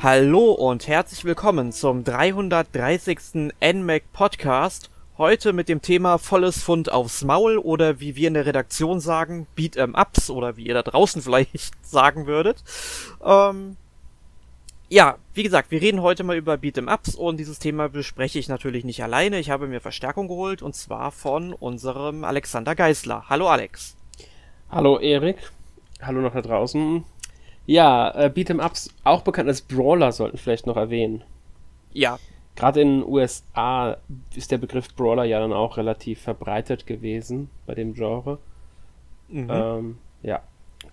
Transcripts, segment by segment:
Hallo und herzlich willkommen zum 330. NMAC Podcast. Heute mit dem Thema volles Fund aufs Maul oder wie wir in der Redaktion sagen, Beat 'em Ups oder wie ihr da draußen vielleicht sagen würdet. Ähm, ja, wie gesagt, wir reden heute mal über Beat 'em Ups und dieses Thema bespreche ich natürlich nicht alleine. Ich habe mir Verstärkung geholt und zwar von unserem Alexander Geisler. Hallo Alex. Hallo Erik. Hallo noch da draußen. Ja, äh, Beat'em Ups, auch bekannt als Brawler, sollten vielleicht noch erwähnen. Ja. Gerade in den USA ist der Begriff Brawler ja dann auch relativ verbreitet gewesen bei dem Genre. Mhm. Ähm, ja.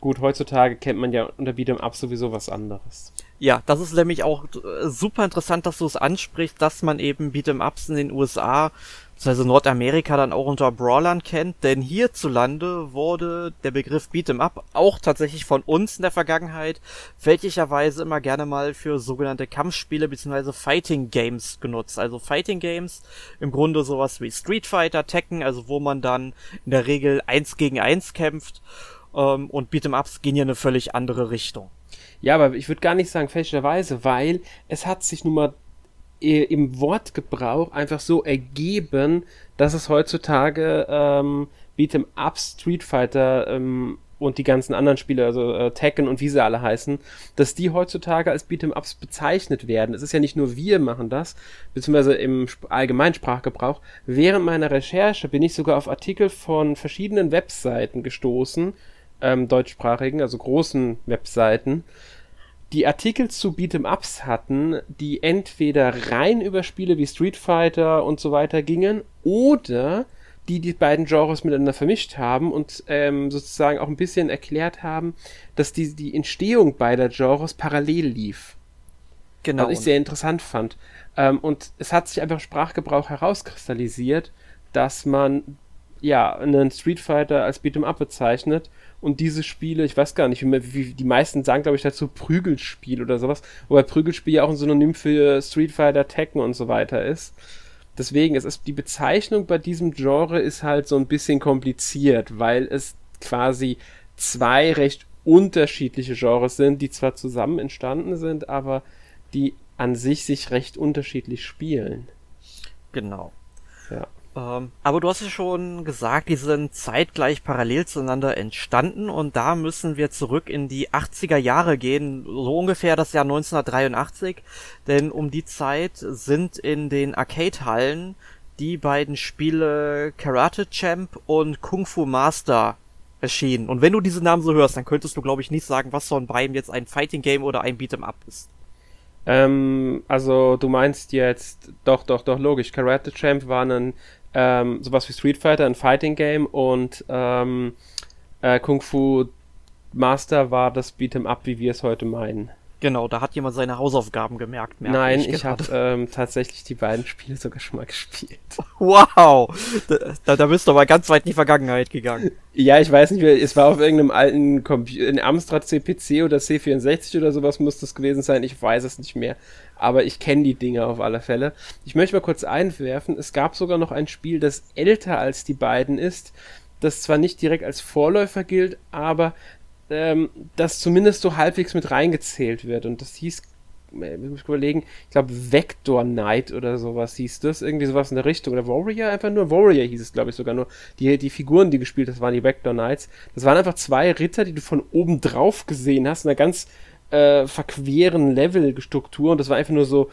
Gut, heutzutage kennt man ja unter Beat'em Up sowieso was anderes. Ja, das ist nämlich auch äh, super interessant, dass du es ansprichst, dass man eben Beat'em Ups in den USA also Nordamerika dann auch unter Brawlern kennt, denn hierzulande wurde der Begriff Beat'em Up auch tatsächlich von uns in der Vergangenheit fälschlicherweise immer gerne mal für sogenannte Kampfspiele bzw. Fighting Games genutzt. Also Fighting Games im Grunde sowas wie Street Fighter, Tekken, also wo man dann in der Regel eins gegen eins kämpft ähm, und Beat'em Ups gehen ja eine völlig andere Richtung. Ja, aber ich würde gar nicht sagen fälschlicherweise, weil es hat sich nun mal im Wortgebrauch einfach so ergeben, dass es heutzutage ähm, Beat'em Up, Street Fighter ähm, und die ganzen anderen Spiele, also äh, Tekken und wie sie alle heißen, dass die heutzutage als Beat'em Ups bezeichnet werden. Es ist ja nicht nur wir machen das, beziehungsweise im allgemeinen Sprachgebrauch. Während meiner Recherche bin ich sogar auf Artikel von verschiedenen Webseiten gestoßen, ähm, deutschsprachigen, also großen Webseiten, die Artikel zu Beat'em Ups hatten, die entweder rein über Spiele wie Street Fighter und so weiter gingen oder die die beiden Genres miteinander vermischt haben und ähm, sozusagen auch ein bisschen erklärt haben, dass die, die Entstehung beider Genres parallel lief. Genau. Was ich sehr interessant fand. Ähm, und es hat sich einfach Sprachgebrauch herauskristallisiert, dass man ja einen Street Fighter als Beat'em Up bezeichnet und diese Spiele, ich weiß gar nicht, wie, wie die meisten sagen, glaube ich, dazu Prügelspiel oder sowas, wobei Prügelspiel ja auch ein Synonym für Street Fighter, Tekken und so weiter ist. Deswegen, es ist die Bezeichnung bei diesem Genre ist halt so ein bisschen kompliziert, weil es quasi zwei recht unterschiedliche Genres sind, die zwar zusammen entstanden sind, aber die an sich sich recht unterschiedlich spielen. Genau. Ja. Ähm, aber du hast ja schon gesagt, die sind zeitgleich parallel zueinander entstanden und da müssen wir zurück in die 80er Jahre gehen, so ungefähr das Jahr 1983, denn um die Zeit sind in den Arcade-Hallen die beiden Spiele Karate Champ und Kung Fu Master erschienen. Und wenn du diese Namen so hörst, dann könntest du, glaube ich, nicht sagen, was von beiden jetzt ein Fighting Game oder ein Beat'em Up ist. Ähm, also du meinst jetzt, doch, doch, doch, logisch. Karate Champ war ein ähm, sowas wie Street Fighter, ein Fighting Game und ähm, äh, Kung Fu Master war das Beat'em Up, wie wir es heute meinen. Genau, da hat jemand seine Hausaufgaben gemerkt. Nein, ich, ich habe ähm, tatsächlich die beiden Spiele sogar schon mal gespielt. Wow, da, da bist du aber ganz weit in die Vergangenheit gegangen. Ja, ich weiß nicht, es war auf irgendeinem alten Computer, in Amstrad CPC oder C64 oder sowas muss das gewesen sein. Ich weiß es nicht mehr, aber ich kenne die Dinge auf alle Fälle. Ich möchte mal kurz einwerfen, es gab sogar noch ein Spiel, das älter als die beiden ist das zwar nicht direkt als Vorläufer gilt, aber ähm, das zumindest so halbwegs mit reingezählt wird. Und das hieß, äh, ich muss überlegen, ich glaube Vector Knight oder sowas hieß das, irgendwie sowas in der Richtung. Oder Warrior, einfach nur Warrior hieß es, glaube ich, sogar nur. Die, die Figuren, die gespielt hast, waren die Vector Knights. Das waren einfach zwei Ritter, die du von oben drauf gesehen hast, in einer ganz äh, verqueren Levelstruktur. Und das war einfach nur so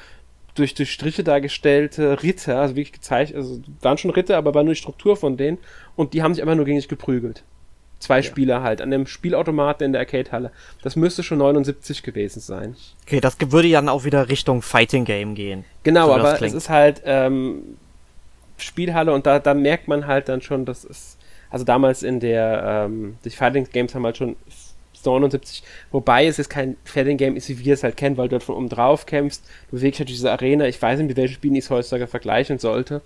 durch, durch Striche dargestellte Ritter, also wirklich gezeichnet, also waren schon Ritter, aber war nur die Struktur von denen. Und die haben sich einfach nur gegen dich geprügelt. Zwei ja. Spieler halt, an dem Spielautomaten in der Arcade-Halle. Das müsste schon 79 gewesen sein. Okay, das würde ja dann auch wieder Richtung Fighting Game gehen. Genau, so aber es ist halt ähm, Spielhalle und da, da merkt man halt dann schon, dass es, also damals in der, ähm, die Fighting Games haben halt schon 79, wobei es jetzt kein Fighting Game ist, wie wir es halt kennen, weil du dort von oben drauf kämpfst, du bewegst halt diese Arena, ich weiß nicht, mit welchen Spielen ich es heutzutage vergleichen sollte.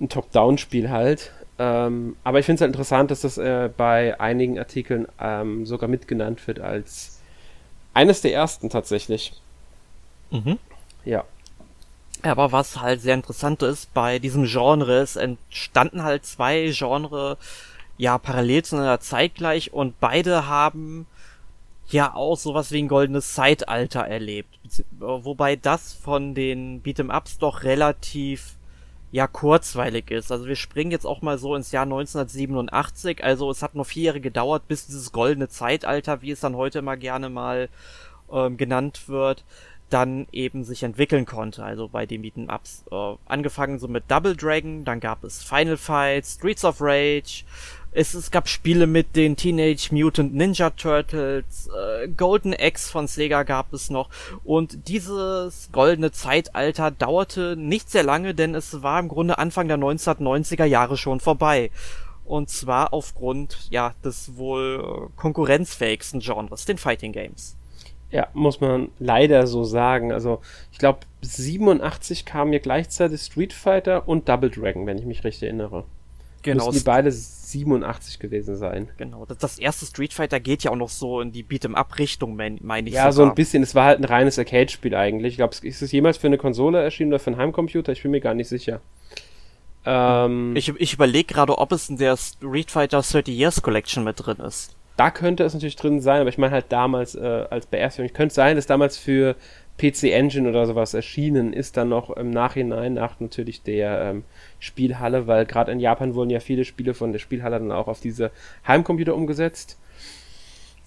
Ein Top-Down-Spiel halt. Ähm, aber ich finde es halt interessant, dass das äh, bei einigen Artikeln ähm, sogar mitgenannt wird als eines der ersten tatsächlich. Mhm. Ja. Aber was halt sehr interessant ist bei diesem Genre, es entstanden halt zwei Genre ja parallel zu einer Zeit gleich und beide haben ja auch sowas wie ein goldenes Zeitalter erlebt. Wobei das von den Beat'em-Ups doch relativ ja kurzweilig ist. Also wir springen jetzt auch mal so ins Jahr 1987. Also es hat nur vier Jahre gedauert, bis dieses goldene Zeitalter, wie es dann heute immer gerne mal ähm, genannt wird, dann eben sich entwickeln konnte. Also bei den Beaten Ups. Äh, angefangen so mit Double Dragon, dann gab es Final Fight, Streets of Rage, es, es gab Spiele mit den Teenage Mutant Ninja Turtles, äh, Golden Axe von Sega gab es noch. Und dieses goldene Zeitalter dauerte nicht sehr lange, denn es war im Grunde Anfang der 1990er Jahre schon vorbei. Und zwar aufgrund, ja, des wohl konkurrenzfähigsten Genres, den Fighting Games. Ja, muss man leider so sagen. Also, ich glaube, 87 kamen mir gleichzeitig Street Fighter und Double Dragon, wenn ich mich richtig erinnere. Genau. Müssen die beide 87 gewesen sein. Genau. Das, das erste Street Fighter geht ja auch noch so in die Beat'em-up-Richtung, meine ich. Ja, sogar. so ein bisschen. Es war halt ein reines Arcade-Spiel eigentlich. Ich glaube, ist es jemals für eine Konsole erschienen oder für einen Heimcomputer? Ich bin mir gar nicht sicher. Ähm, ich ich überlege gerade, ob es in der Street Fighter 30 Years Collection mit drin ist. Da könnte es natürlich drin sein, aber ich meine halt damals äh, als Beerstigung. Ich könnte sein, dass damals für PC Engine oder sowas erschienen ist, dann noch im Nachhinein nach natürlich der ähm, Spielhalle, weil gerade in Japan wurden ja viele Spiele von der Spielhalle dann auch auf diese Heimcomputer umgesetzt.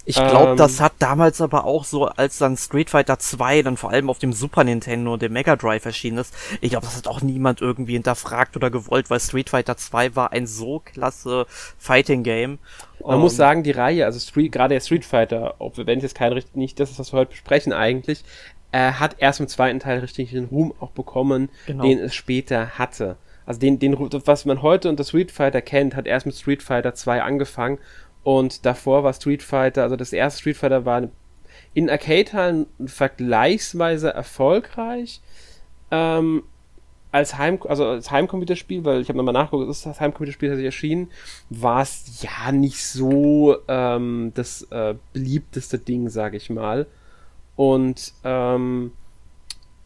Ich glaube, ähm, das hat damals aber auch so, als dann Street Fighter 2 dann vor allem auf dem Super Nintendo und dem Mega Drive erschienen ist, ich glaube, das hat auch niemand irgendwie hinterfragt oder gewollt, weil Street Fighter 2 war ein so klasse Fighting Game. Man um, muss ähm, sagen, die Reihe, also Street, gerade der Street Fighter, ob wir, wenn es jetzt kein nicht das ist, was wir heute besprechen eigentlich, äh, hat erst im zweiten Teil richtig den Ruhm auch bekommen, genau. den es später hatte. Also den, den, was man heute unter Street Fighter kennt, hat erst mit Street Fighter 2 angefangen und davor war Street Fighter, also das erste Street Fighter war in Arcade-Hallen vergleichsweise erfolgreich. Ähm, als Heim, also als Heimcomputerspiel, weil ich habe nochmal nachgeguckt, ist das Heimcomputerspiel tatsächlich erschienen, war es ja nicht so ähm, das äh, beliebteste Ding, sage ich mal. Und ähm,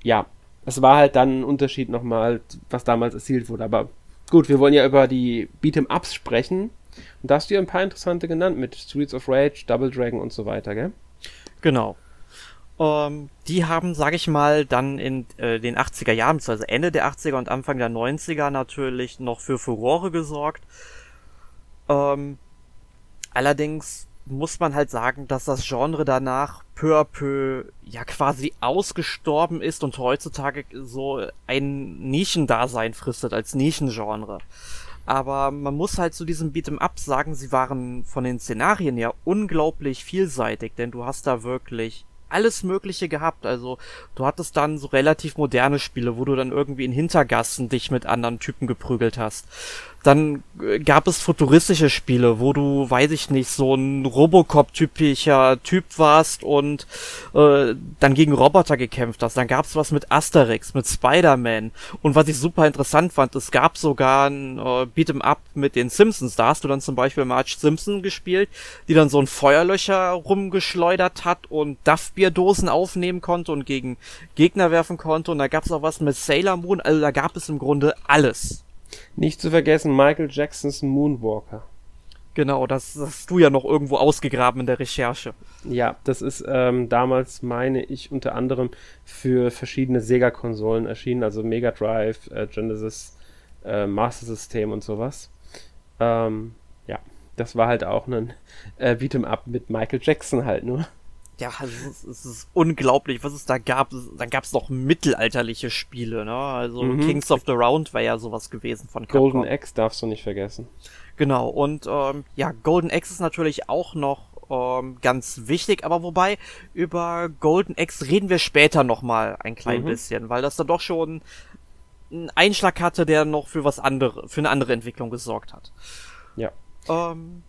ja, es war halt dann ein Unterschied nochmal, was damals erzielt wurde. Aber gut, wir wollen ja über die Beat'em-Ups sprechen. Und da hast du ja ein paar interessante genannt mit Streets of Rage, Double Dragon und so weiter, gell? Genau. Ähm, die haben, sag ich mal, dann in äh, den 80er Jahren, also Ende der 80er und Anfang der 90er natürlich noch für Furore gesorgt. Ähm, allerdings muss man halt sagen, dass das Genre danach peu à peu ja quasi ausgestorben ist und heutzutage so ein Nischendasein fristet als Nischengenre. Aber man muss halt zu diesem Beat'em Up sagen, sie waren von den Szenarien her unglaublich vielseitig, denn du hast da wirklich alles Mögliche gehabt. Also du hattest dann so relativ moderne Spiele, wo du dann irgendwie in Hintergassen dich mit anderen Typen geprügelt hast. Dann äh, gab es futuristische Spiele, wo du, weiß ich nicht, so ein Robocop-typischer Typ warst und äh, dann gegen Roboter gekämpft hast. Dann gab es was mit Asterix, mit Spider-Man. Und was ich super interessant fand, es gab sogar ein äh, Beat'em Up mit den Simpsons. Da hast du dann zum Beispiel Marge Simpson gespielt, die dann so ein Feuerlöcher rumgeschleudert hat und Duffbierdosen aufnehmen konnte und gegen Gegner werfen konnte. Und da gab es auch was mit Sailor Moon. Also da gab es im Grunde alles. Nicht zu vergessen, Michael Jacksons Moonwalker. Genau, das, hast du ja noch irgendwo ausgegraben in der Recherche. Ja, das ist ähm, damals, meine ich, unter anderem für verschiedene Sega-Konsolen erschienen, also Mega Drive, äh, Genesis, äh, Master System und sowas. Ähm, ja, das war halt auch ein äh, Beat'em Up mit Michael Jackson halt nur ja, es ist, es ist unglaublich, was es da gab. Dann gab es noch mittelalterliche Spiele, ne? Also mhm. Kings of the Round war ja sowas gewesen von Capcom. Golden Axe darfst du nicht vergessen. Genau, und ähm, ja, Golden Axe ist natürlich auch noch ähm, ganz wichtig, aber wobei über Golden Axe reden wir später nochmal ein klein mhm. bisschen, weil das dann doch schon einen Einschlag hatte, der noch für was andere, für eine andere Entwicklung gesorgt hat. Ja. Ähm,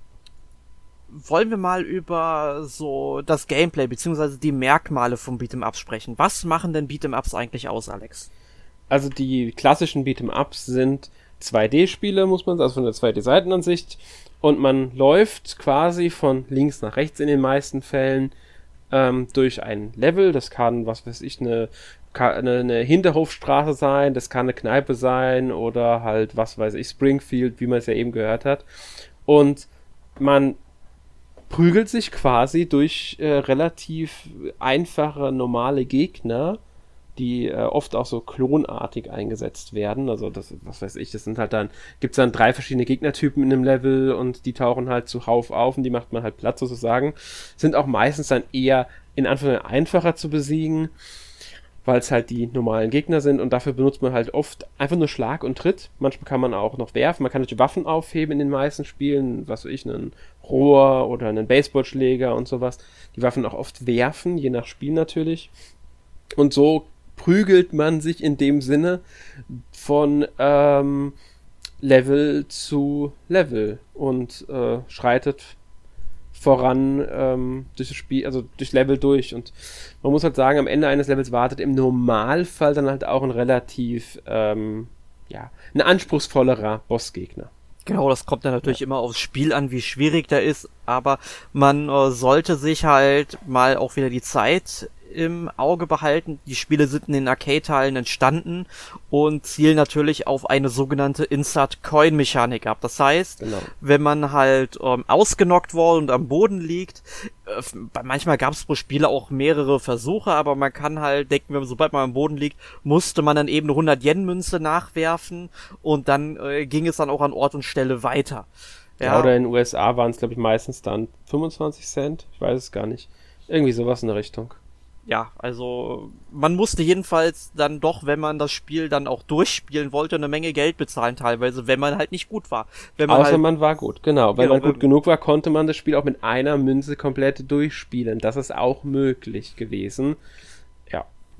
wollen wir mal über so das Gameplay beziehungsweise die Merkmale vom Beat'em Ups sprechen. Was machen denn Beat'em Ups eigentlich aus, Alex? Also die klassischen Beat'em Ups sind 2D-Spiele, muss man sagen, also von der 2D-Seitenansicht. Und man läuft quasi von links nach rechts in den meisten Fällen ähm, durch ein Level. Das kann, was weiß ich, eine, eine, eine Hinterhofstraße sein, das kann eine Kneipe sein oder halt, was weiß ich, Springfield, wie man es ja eben gehört hat. Und man prügelt sich quasi durch äh, relativ einfache, normale Gegner, die äh, oft auch so klonartig eingesetzt werden. Also das, was weiß ich, das sind halt dann, gibt es dann drei verschiedene Gegnertypen in einem Level und die tauchen halt zuhauf auf und die macht man halt platt sozusagen. Sind auch meistens dann eher in Anführungszeichen einfacher zu besiegen weil es halt die normalen Gegner sind und dafür benutzt man halt oft einfach nur Schlag und Tritt. Manchmal kann man auch noch werfen, man kann natürlich Waffen aufheben in den meisten Spielen, was weiß ich, einen Rohr oder einen Baseballschläger und sowas. Die Waffen auch oft werfen, je nach Spiel natürlich. Und so prügelt man sich in dem Sinne von ähm, Level zu Level und äh, schreitet voran ähm, durch das Spiel, also durch Level durch. Und man muss halt sagen, am Ende eines Levels wartet im Normalfall dann halt auch ein relativ, ähm, ja, ein anspruchsvollerer Bossgegner. Genau, das kommt dann natürlich ja. immer aufs Spiel an, wie schwierig der ist, aber man äh, sollte sich halt mal auch wieder die Zeit im Auge behalten. Die Spiele sind in den Arcade-Teilen entstanden und zielen natürlich auf eine sogenannte Insert-Coin-Mechanik ab. Das heißt, genau. wenn man halt ähm, ausgenockt wurde und am Boden liegt, äh, manchmal gab es pro Spiele auch mehrere Versuche, aber man kann halt denken, wenn, sobald man am Boden liegt, musste man dann eben eine 100-Yen-Münze nachwerfen und dann äh, ging es dann auch an Ort und Stelle weiter. Ja, ja oder in den USA waren es, glaube ich, meistens dann 25 Cent. Ich weiß es gar nicht. Irgendwie sowas in der Richtung ja, also man musste jedenfalls dann doch, wenn man das Spiel dann auch durchspielen wollte, eine Menge Geld bezahlen teilweise, wenn man halt nicht gut war. Wenn man Außer halt, man war gut, genau. Wenn genau, man gut genug war, konnte man das Spiel auch mit einer Münze komplett durchspielen. Das ist auch möglich gewesen.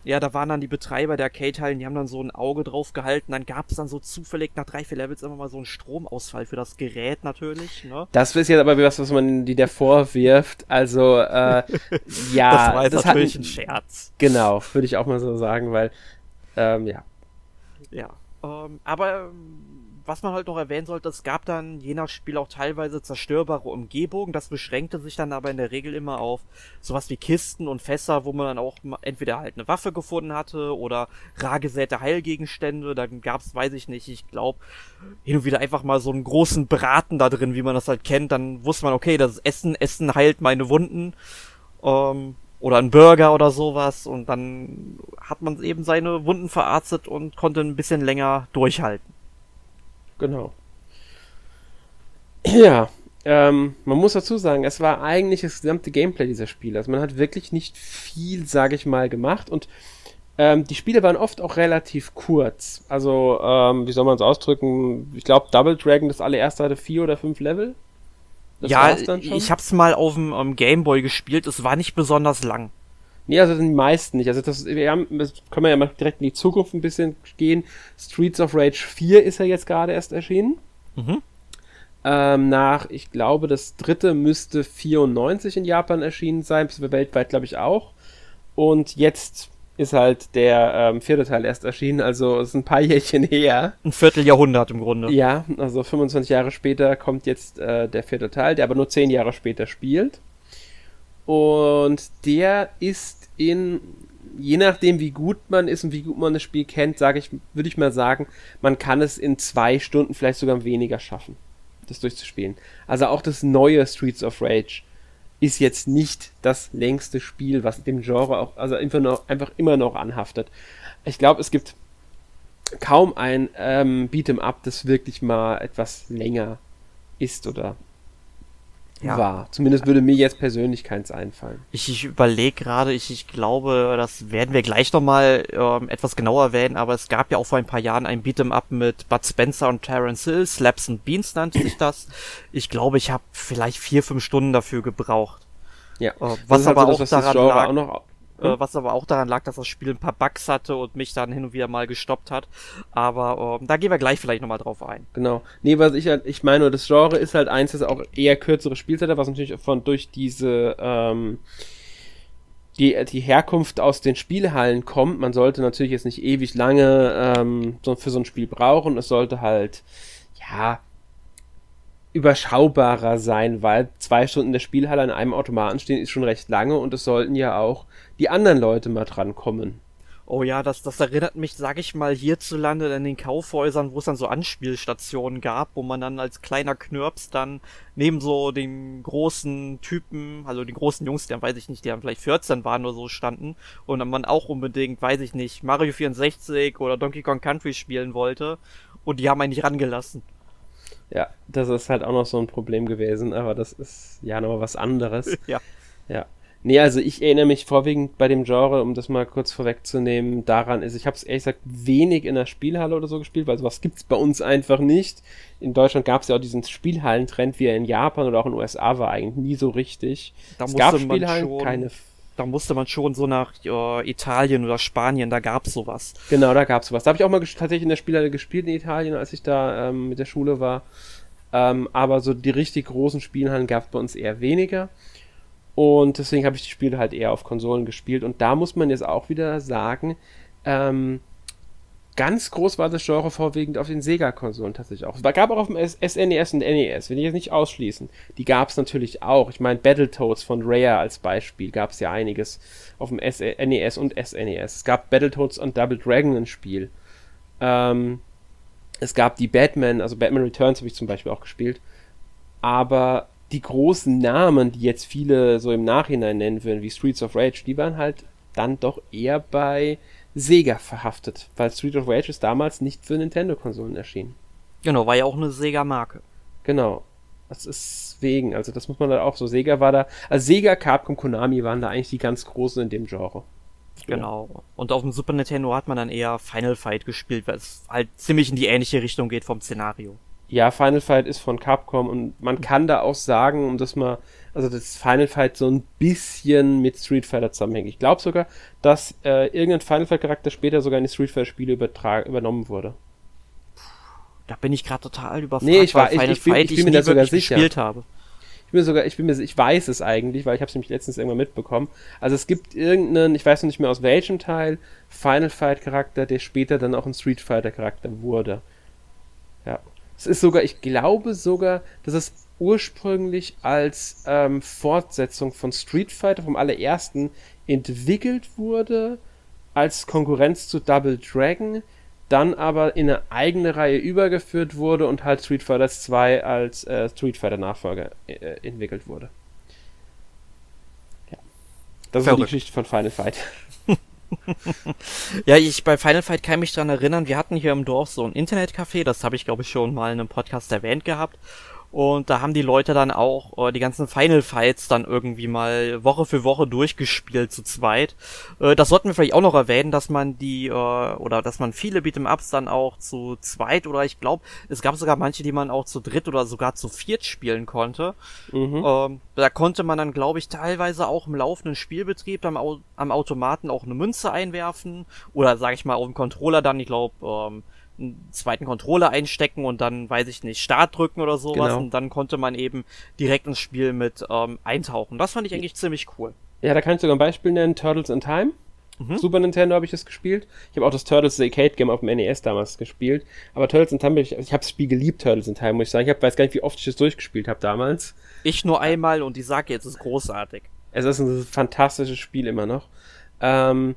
Ja, da waren dann die Betreiber der Arcade-Hallen, die haben dann so ein Auge drauf gehalten. Dann gab es dann so zufällig nach drei, vier Levels immer mal so einen Stromausfall für das Gerät natürlich. Ne? Das ist jetzt aber was, was man die der vorwirft. Also, äh, ja. das war jetzt das natürlich hat, ein Scherz. Genau, würde ich auch mal so sagen, weil, ähm, ja. Ja, ähm, aber ähm, was man halt noch erwähnen sollte, es gab dann je nach Spiel auch teilweise zerstörbare Umgebungen. Das beschränkte sich dann aber in der Regel immer auf sowas wie Kisten und Fässer, wo man dann auch entweder halt eine Waffe gefunden hatte oder rar gesäte Heilgegenstände. Dann gab's, weiß ich nicht, ich glaube, hin und wieder einfach mal so einen großen Braten da drin, wie man das halt kennt. Dann wusste man, okay, das Essen, Essen heilt meine Wunden. Ähm, oder ein Burger oder sowas und dann hat man eben seine Wunden verarztet und konnte ein bisschen länger durchhalten. Genau. Ja, ähm, man muss dazu sagen, es war eigentlich das gesamte Gameplay dieser Spiele. Also man hat wirklich nicht viel, sage ich mal, gemacht und ähm, die Spiele waren oft auch relativ kurz. Also, ähm, wie soll man es ausdrücken? Ich glaube, Double Dragon, das allererste hatte vier oder fünf Level. Das ja, ich hab's mal auf dem um, Gameboy gespielt. Es war nicht besonders lang. Nee, also die meisten nicht. Also das, wir haben, das können wir ja mal direkt in die Zukunft ein bisschen gehen. Streets of Rage 4 ist ja jetzt gerade erst erschienen. Mhm. Ähm, nach, ich glaube, das dritte müsste 94 in Japan erschienen sein, bis wir weltweit, glaube ich, auch. Und jetzt ist halt der ähm, vierte Teil erst erschienen, also es ist ein paar Jährchen her. Ein Vierteljahrhundert im Grunde. Ja, also 25 Jahre später kommt jetzt äh, der vierte Teil, der aber nur 10 Jahre später spielt. Und der ist in, je nachdem wie gut man ist und wie gut man das Spiel kennt, sage ich, würde ich mal sagen, man kann es in zwei Stunden vielleicht sogar weniger schaffen, das durchzuspielen. Also auch das neue Streets of Rage ist jetzt nicht das längste Spiel, was dem Genre auch, also einfach, noch, einfach immer noch anhaftet. Ich glaube, es gibt kaum ein ähm, Beat'em Up, das wirklich mal etwas länger ist oder ja. war. Zumindest würde mir jetzt persönlich keins einfallen. Ich, ich überlege gerade, ich, ich glaube, das werden wir gleich nochmal ähm, etwas genauer erwähnen, aber es gab ja auch vor ein paar Jahren ein Beat'em Up mit Bud Spencer und Terence Hill, Slaps and Beans nannte sich das. Ich glaube, ich habe vielleicht vier, fünf Stunden dafür gebraucht. Ja. Äh, was aber halt so, auch daran lag, auch noch äh, was aber auch daran lag, dass das Spiel ein paar Bugs hatte und mich dann hin und wieder mal gestoppt hat. Aber ähm, da gehen wir gleich vielleicht nochmal drauf ein. Genau. Nee, was ich halt, ich meine, das Genre ist halt eins, das auch eher kürzere Spielzeit hat, was natürlich von durch diese ähm, die, die Herkunft aus den Spielhallen kommt. Man sollte natürlich jetzt nicht ewig lange ähm, so, für so ein Spiel brauchen. Es sollte halt, ja, überschaubarer sein, weil zwei Stunden in der Spielhalle an einem Automaten stehen ist schon recht lange und es sollten ja auch die anderen Leute mal drankommen. Oh ja, das, das erinnert mich, sag ich mal, hierzulande in den Kaufhäusern, wo es dann so Anspielstationen gab, wo man dann als kleiner Knirps dann neben so den großen Typen, also den großen Jungs, die dann, weiß ich nicht, die dann vielleicht 14 waren oder so standen und dann man auch unbedingt, weiß ich nicht, Mario 64 oder Donkey Kong Country spielen wollte und die haben einen nicht rangelassen. Ja, das ist halt auch noch so ein Problem gewesen, aber das ist ja noch was anderes. Ja. Ja. Nee, also ich erinnere mich vorwiegend bei dem Genre, um das mal kurz vorwegzunehmen, daran ist, ich habe es ehrlich gesagt wenig in der Spielhalle oder so gespielt, weil sowas gibt's bei uns einfach nicht. In Deutschland gab es ja auch diesen Spielhallentrend, wie er in Japan oder auch in den USA war, eigentlich nie so richtig. Da es gab Spielhallen, schon- keine Da musste man schon so nach äh, Italien oder Spanien, da gab's sowas. Genau, da gab's sowas. Da habe ich auch mal tatsächlich in der Spielhalle gespielt in Italien, als ich da ähm, mit der Schule war. Ähm, aber so die richtig großen Spielhallen gab's bei uns eher weniger. Und deswegen habe ich die Spiele halt eher auf Konsolen gespielt. Und da muss man jetzt auch wieder sagen, ähm, ganz groß war das Genre vorwiegend auf den Sega-Konsolen tatsächlich auch. Es gab auch auf dem SNES und NES, will ich jetzt nicht ausschließen. Die gab's natürlich auch. Ich meine, Battletoads von Rare als Beispiel gab's ja einiges auf dem NES und SNES. Es gab Battletoads und Double Dragon ein Spiel. Ähm, es gab die Batman, also Batman Returns habe ich zum Beispiel auch gespielt. Aber die großen Namen, die jetzt viele so im Nachhinein nennen würden, wie Streets of Rage, die waren halt dann doch eher bei Sega verhaftet, weil Street of Rage ist damals nicht für Nintendo-Konsolen erschienen. Genau, war ja auch eine Sega-Marke. Genau. Das ist wegen, also das muss man da auch so. Sega war da, also Sega, Capcom, Konami waren da eigentlich die ganz großen in dem Genre. Genau. Und auf dem Super Nintendo hat man dann eher Final Fight gespielt, weil es halt ziemlich in die ähnliche Richtung geht vom Szenario. Ja, Final Fight ist von Capcom und man kann da auch sagen, um das mal, also das Final Fight so ein bisschen mit Street Fighter zusammenhängt. Ich glaube sogar, dass äh, irgendein Final Fight Charakter später sogar in die Street Fighter Spiele übernommen wurde. Da bin ich gerade total überfragt, Nee, ich war- weil ich- Final ich bin- Fight ich bin mir da sogar sicher. gespielt habe. Ich bin sogar, ich bin mir, ich weiß es eigentlich, weil ich habe es nämlich letztens irgendwann mitbekommen. Also es gibt irgendeinen, ich weiß noch nicht mehr aus welchem Teil, Final Fight Charakter, der später dann auch ein Street Fighter Charakter wurde. Es ist sogar, ich glaube sogar, dass es ursprünglich als ähm, Fortsetzung von Street Fighter vom allerersten entwickelt wurde, als Konkurrenz zu Double Dragon, dann aber in eine eigene Reihe übergeführt wurde und halt Street Fighter 2 als äh, Street Fighter Nachfolger äh, entwickelt wurde. Ja. Das ist so die Verrückt. Geschichte von Final Fight. Ja, ich bei Final Fight kann mich dran erinnern, wir hatten hier im Dorf so ein Internetcafé, das habe ich glaube ich schon mal in einem Podcast erwähnt gehabt. Und da haben die Leute dann auch äh, die ganzen Final Fights dann irgendwie mal Woche für Woche durchgespielt zu zweit. Äh, das sollten wir vielleicht auch noch erwähnen, dass man die äh, oder dass man viele Beat'em Ups dann auch zu zweit oder ich glaube, es gab sogar manche, die man auch zu dritt oder sogar zu viert spielen konnte. Mhm. Ähm, da konnte man dann, glaube ich, teilweise auch im laufenden Spielbetrieb am, Au am Automaten auch eine Münze einwerfen oder, sage ich mal, auf dem Controller dann, ich glaube, ähm, einen zweiten Controller einstecken und dann, weiß ich nicht, Start drücken oder sowas Genau. und dann konnte man eben direkt ins Spiel mit ähm, eintauchen. Das fand ich eigentlich ziemlich cool. Ja, da kann ich sogar ein Beispiel nennen, Turtles in Time. Mhm. Super Nintendo habe ich das gespielt. Ich habe auch das Turtles The Arcade Game auf dem NES damals gespielt. Aber Turtles in Time, ich, ich habe das Spiel geliebt, Turtles in Time, muss ich sagen. Ich hab, weiß gar nicht, wie oft ich das durchgespielt habe damals. Ich nur einmal und ich sage jetzt, es ist großartig. Es ist ein fantastisches Spiel immer noch. Ähm,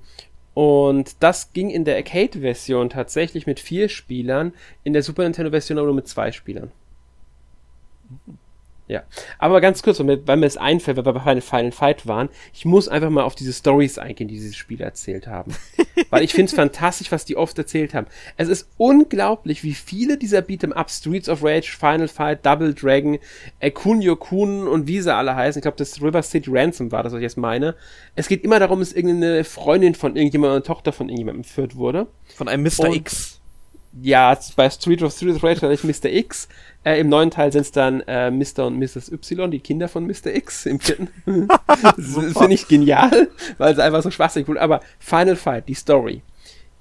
und das ging in der Arcade-Version tatsächlich mit vier Spielern, in der Super Nintendo-Version aber nur mit zwei Spielern. Ja, aber ganz kurz, weil mir, es einfällt, weil wir bei Final, Final Fight waren, ich muss einfach mal auf diese Stories eingehen, die dieses Spiel erzählt haben. weil ich finde es fantastisch, was die oft erzählt haben. Es ist unglaublich, wie viele dieser Beat'em Up, Streets of Rage, Final Fight, Double Dragon, Kunio Kun und wie sie alle heißen, ich glaube, das River City Ransom war das, was ich jetzt meine. Es geht immer darum, dass irgendeine Freundin von irgendjemandem, eine Tochter von irgendjemandem entführt wurde. Von einem Mr. Und- X. Ja, bei Street of Street of Rage hatte ich Mr. X. Äh, Im neuen Teil sind es dann äh, Mr. und Mrs. Y, die Kinder von Mr. X im vierten. das finde ich genial, weil es einfach so schwachsinnig wurde. Aber Final Fight, die Story.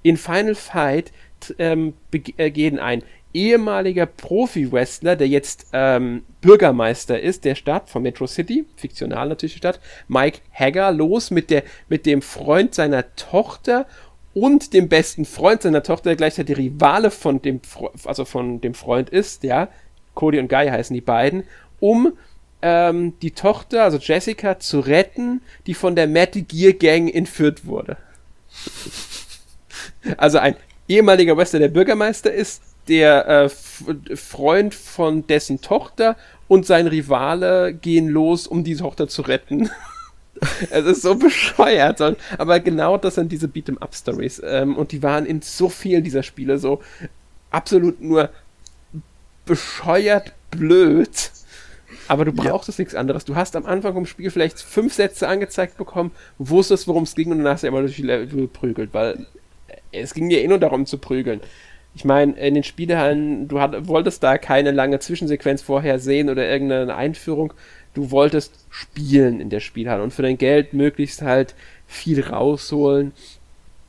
In Final Fight ähm, äh, gehen ein ehemaliger Profi-Wrestler, der jetzt ähm, Bürgermeister ist, der Stadt von Metro City, fiktional natürlich die Stadt, Mike Hagger, los mit, der, mit dem Freund seiner Tochter und dem besten Freund seiner Tochter, der gleichzeitig Rivale von dem, also von dem Freund ist, ja, Cody und Guy heißen die beiden, um ähm, die Tochter, also Jessica, zu retten, die von der Matty Gear Gang entführt wurde. Also ein ehemaliger Wrestler, der Bürgermeister ist, der äh, Freund von dessen Tochter und sein Rivale gehen los, um die Tochter zu retten. es ist so bescheuert. Aber genau das sind diese Beat'em-up-Stories. Ähm, und die waren in so vielen dieser Spiele so absolut nur bescheuert blöd. Aber du brauchtest ja. nichts anderes. Du hast am Anfang vom Spiel vielleicht fünf Sätze angezeigt bekommen, wusstest, worum es ging und dann hast du immer durch die Level geprügelt, weil es ging ja eh nur darum zu prügeln. Ich meine, in den Spielehallen, du hat, wolltest da keine lange Zwischensequenz vorher sehen oder irgendeine Einführung. Du wolltest spielen in der Spielhalle und für dein Geld möglichst halt viel rausholen.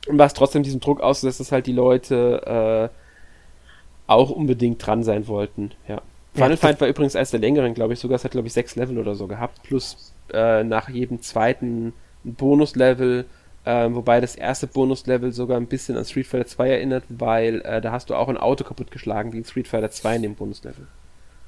Und was trotzdem diesem Druck aussetzt, dass halt die Leute äh, auch unbedingt dran sein wollten. Ja. Final Fight war übrigens eines der längeren, glaube ich, sogar. Es hat, glaube ich, sechs Level oder so gehabt, plus äh, nach jedem zweiten Bonuslevel ähm, wobei das erste Bonuslevel sogar ein bisschen an Street Fighter 2 erinnert, weil äh, da hast du auch ein Auto kaputtgeschlagen wie in Street Fighter 2 in dem Bonuslevel.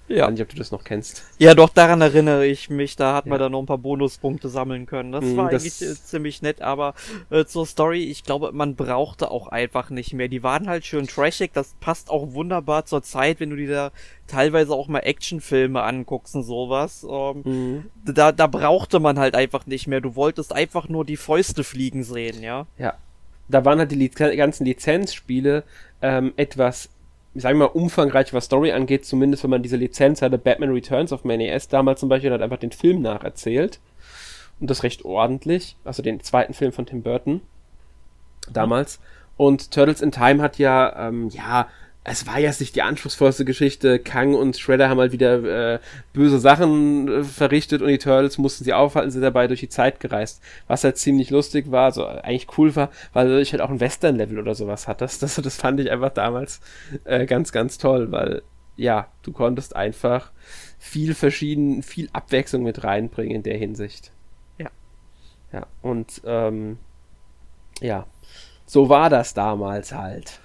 Ja. Ich weiß nicht, ob du das noch kennst. Ja, doch, daran erinnere ich mich. Da hat ja. man dann noch ein paar Bonuspunkte sammeln können. Das mm, war das eigentlich äh, ziemlich nett, aber äh, zur Story, ich glaube, man brauchte auch einfach nicht mehr. Die waren halt schön trashig. Das passt auch wunderbar zur Zeit, wenn du dir da teilweise auch mal Actionfilme anguckst und sowas. Ähm, mm. da, da brauchte man halt einfach nicht mehr. Du wolltest einfach nur die Fäuste fliegen sehen, ja? Ja. Da waren halt die ganzen Lizenzspiele ähm, etwas ich sage mal, umfangreich, was Story angeht, zumindest wenn man diese Lizenz hatte, Batman Returns of Man NES damals zum Beispiel, hat einfach den Film nacherzählt. Und das recht ordentlich. Also den zweiten Film von Tim Burton. Damals. Und Turtles in Time hat ja, ähm, ja, es war jetzt nicht die anspruchsvollste Geschichte. Kang und Shredder haben halt wieder äh, böse Sachen äh, verrichtet und die Turtles mussten sie aufhalten, sind dabei durch die Zeit gereist. Was halt ziemlich lustig war, so eigentlich cool war, weil ich halt auch ein Western-Level oder sowas hattest. Das, das fand ich einfach damals äh, ganz, ganz toll, weil ja, du konntest einfach viel verschieden, viel Abwechslung mit reinbringen in der Hinsicht. Ja. Ja, und ähm, ja, so war das damals halt.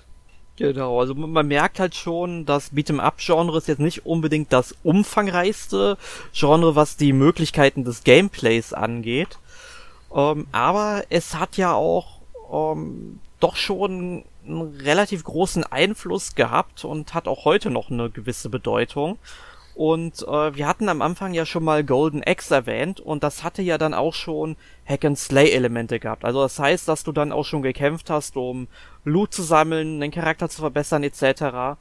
Genau, also man merkt halt schon, das Beat'em-up-Genre ist jetzt nicht unbedingt das umfangreichste Genre, was die Möglichkeiten des Gameplays angeht. Ähm, aber es hat ja auch ähm, doch schon einen relativ großen Einfluss gehabt und hat auch heute noch eine gewisse Bedeutung. Und äh, wir hatten am Anfang ja schon mal Golden Axe erwähnt und das hatte ja dann auch schon Hack and Slay Elemente gehabt. Also das heißt, dass du dann auch schon gekämpft hast, um Loot zu sammeln, den Charakter zu verbessern etc.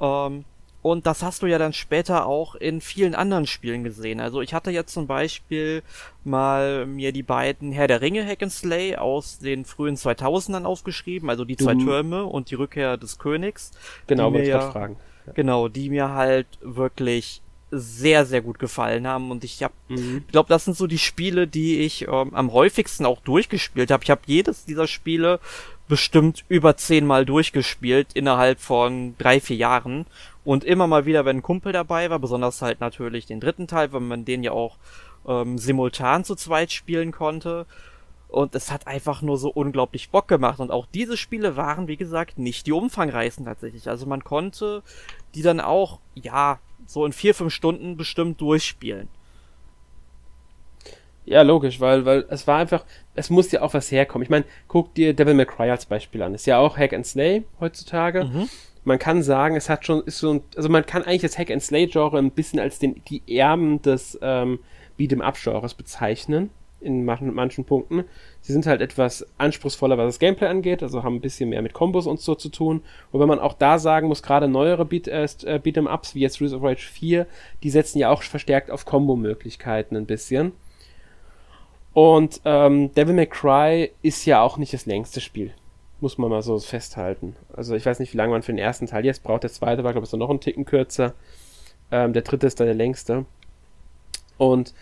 Ähm, und das hast du ja dann später auch in vielen anderen Spielen gesehen. Also ich hatte jetzt zum Beispiel mal mir die beiden Herr der Ringe Hack and Slay aus den frühen 2000ern aufgeschrieben, also die zwei mhm. Türme und die Rückkehr des Königs. Genau, wollte ich ja, fragen. Genau, die mir halt wirklich sehr, sehr gut gefallen haben. Und ich habe, mhm. glaube, das sind so die Spiele, die ich ähm, am häufigsten auch durchgespielt habe. Ich habe jedes dieser Spiele bestimmt über zehnmal durchgespielt innerhalb von drei, vier Jahren. Und immer mal wieder, wenn ein Kumpel dabei war, besonders halt natürlich den dritten Teil, weil man den ja auch ähm, simultan zu zweit spielen konnte. Und es hat einfach nur so unglaublich Bock gemacht. Und auch diese Spiele waren, wie gesagt, nicht die umfangreichsten tatsächlich. Also man konnte die dann auch, ja, so in vier, fünf Stunden bestimmt durchspielen. Ja, logisch, weil, weil es war einfach, es muss ja auch was herkommen. Ich meine, guck dir Devil May Cry als Beispiel an. Ist ja auch Hack and Slay heutzutage. Mhm. Man kann sagen, es hat schon, ist so ein, also man kann eigentlich das Hack and Slay Genre ein bisschen als den, die Erben des ähm, Beat'em Up Genres bezeichnen in manchen, Punkten. Sie sind halt etwas anspruchsvoller, was das Gameplay angeht, also haben ein bisschen mehr mit Kombos und so zu tun. Und wenn man auch da sagen muss, gerade neuere Beat, äh, äh Beat'em Ups, wie jetzt Streets of Rage 4, die setzen ja auch verstärkt auf Kombo-Möglichkeiten ein bisschen. Und ähm, Devil May Cry ist ja auch nicht das längste Spiel. Muss man mal so festhalten. Also ich weiß nicht, wie lange man für den ersten Teil jetzt braucht. Der zweite war, glaube ich, noch ein Ticken kürzer. Ähm, der dritte ist dann der längste. Und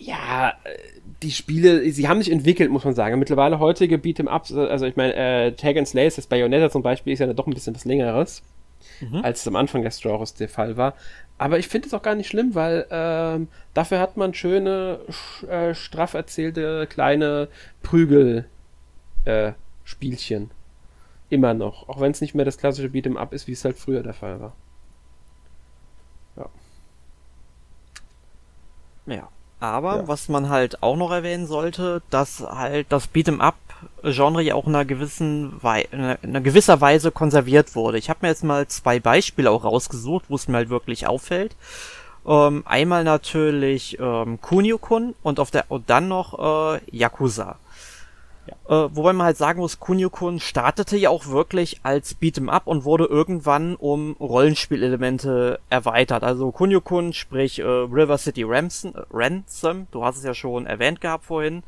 ja, die Spiele, sie haben sich entwickelt, muss man sagen. Mittlerweile heutige Beat'em-Ups, also ich meine, äh, Tag and Slay, das Bayonetta zum Beispiel, ist ja doch ein bisschen was längeres, mhm. als es am Anfang des Genres der Fall war. Aber ich finde es auch gar nicht schlimm, weil ähm, dafür hat man schöne, äh, straff erzählte kleine Prügel-Spielchen. Äh, Immer noch. Auch wenn es nicht mehr das klassische Beat'em-Up ist, wie es halt früher der Fall war. Ja. Ja. Aber Ja. was man halt auch noch erwähnen sollte, dass halt das Beat'em Up Genre ja auch in einer gewissen Wei in einer- in einer gewisser Weise konserviert wurde. Ich habe mir jetzt mal zwei Beispiele auch rausgesucht, wo es mir halt wirklich auffällt. Ähm, einmal natürlich ähm, Kunio-kun und auf der und dann noch äh, Yakuza. Äh, wobei man halt sagen muss, Kunio-kun startete ja auch wirklich als Beat'em Up und wurde irgendwann um Rollenspielelemente erweitert. Also Kunio-kun, sprich äh, River City Ransom, äh, Ransom, du hast es ja schon erwähnt gehabt vorhin.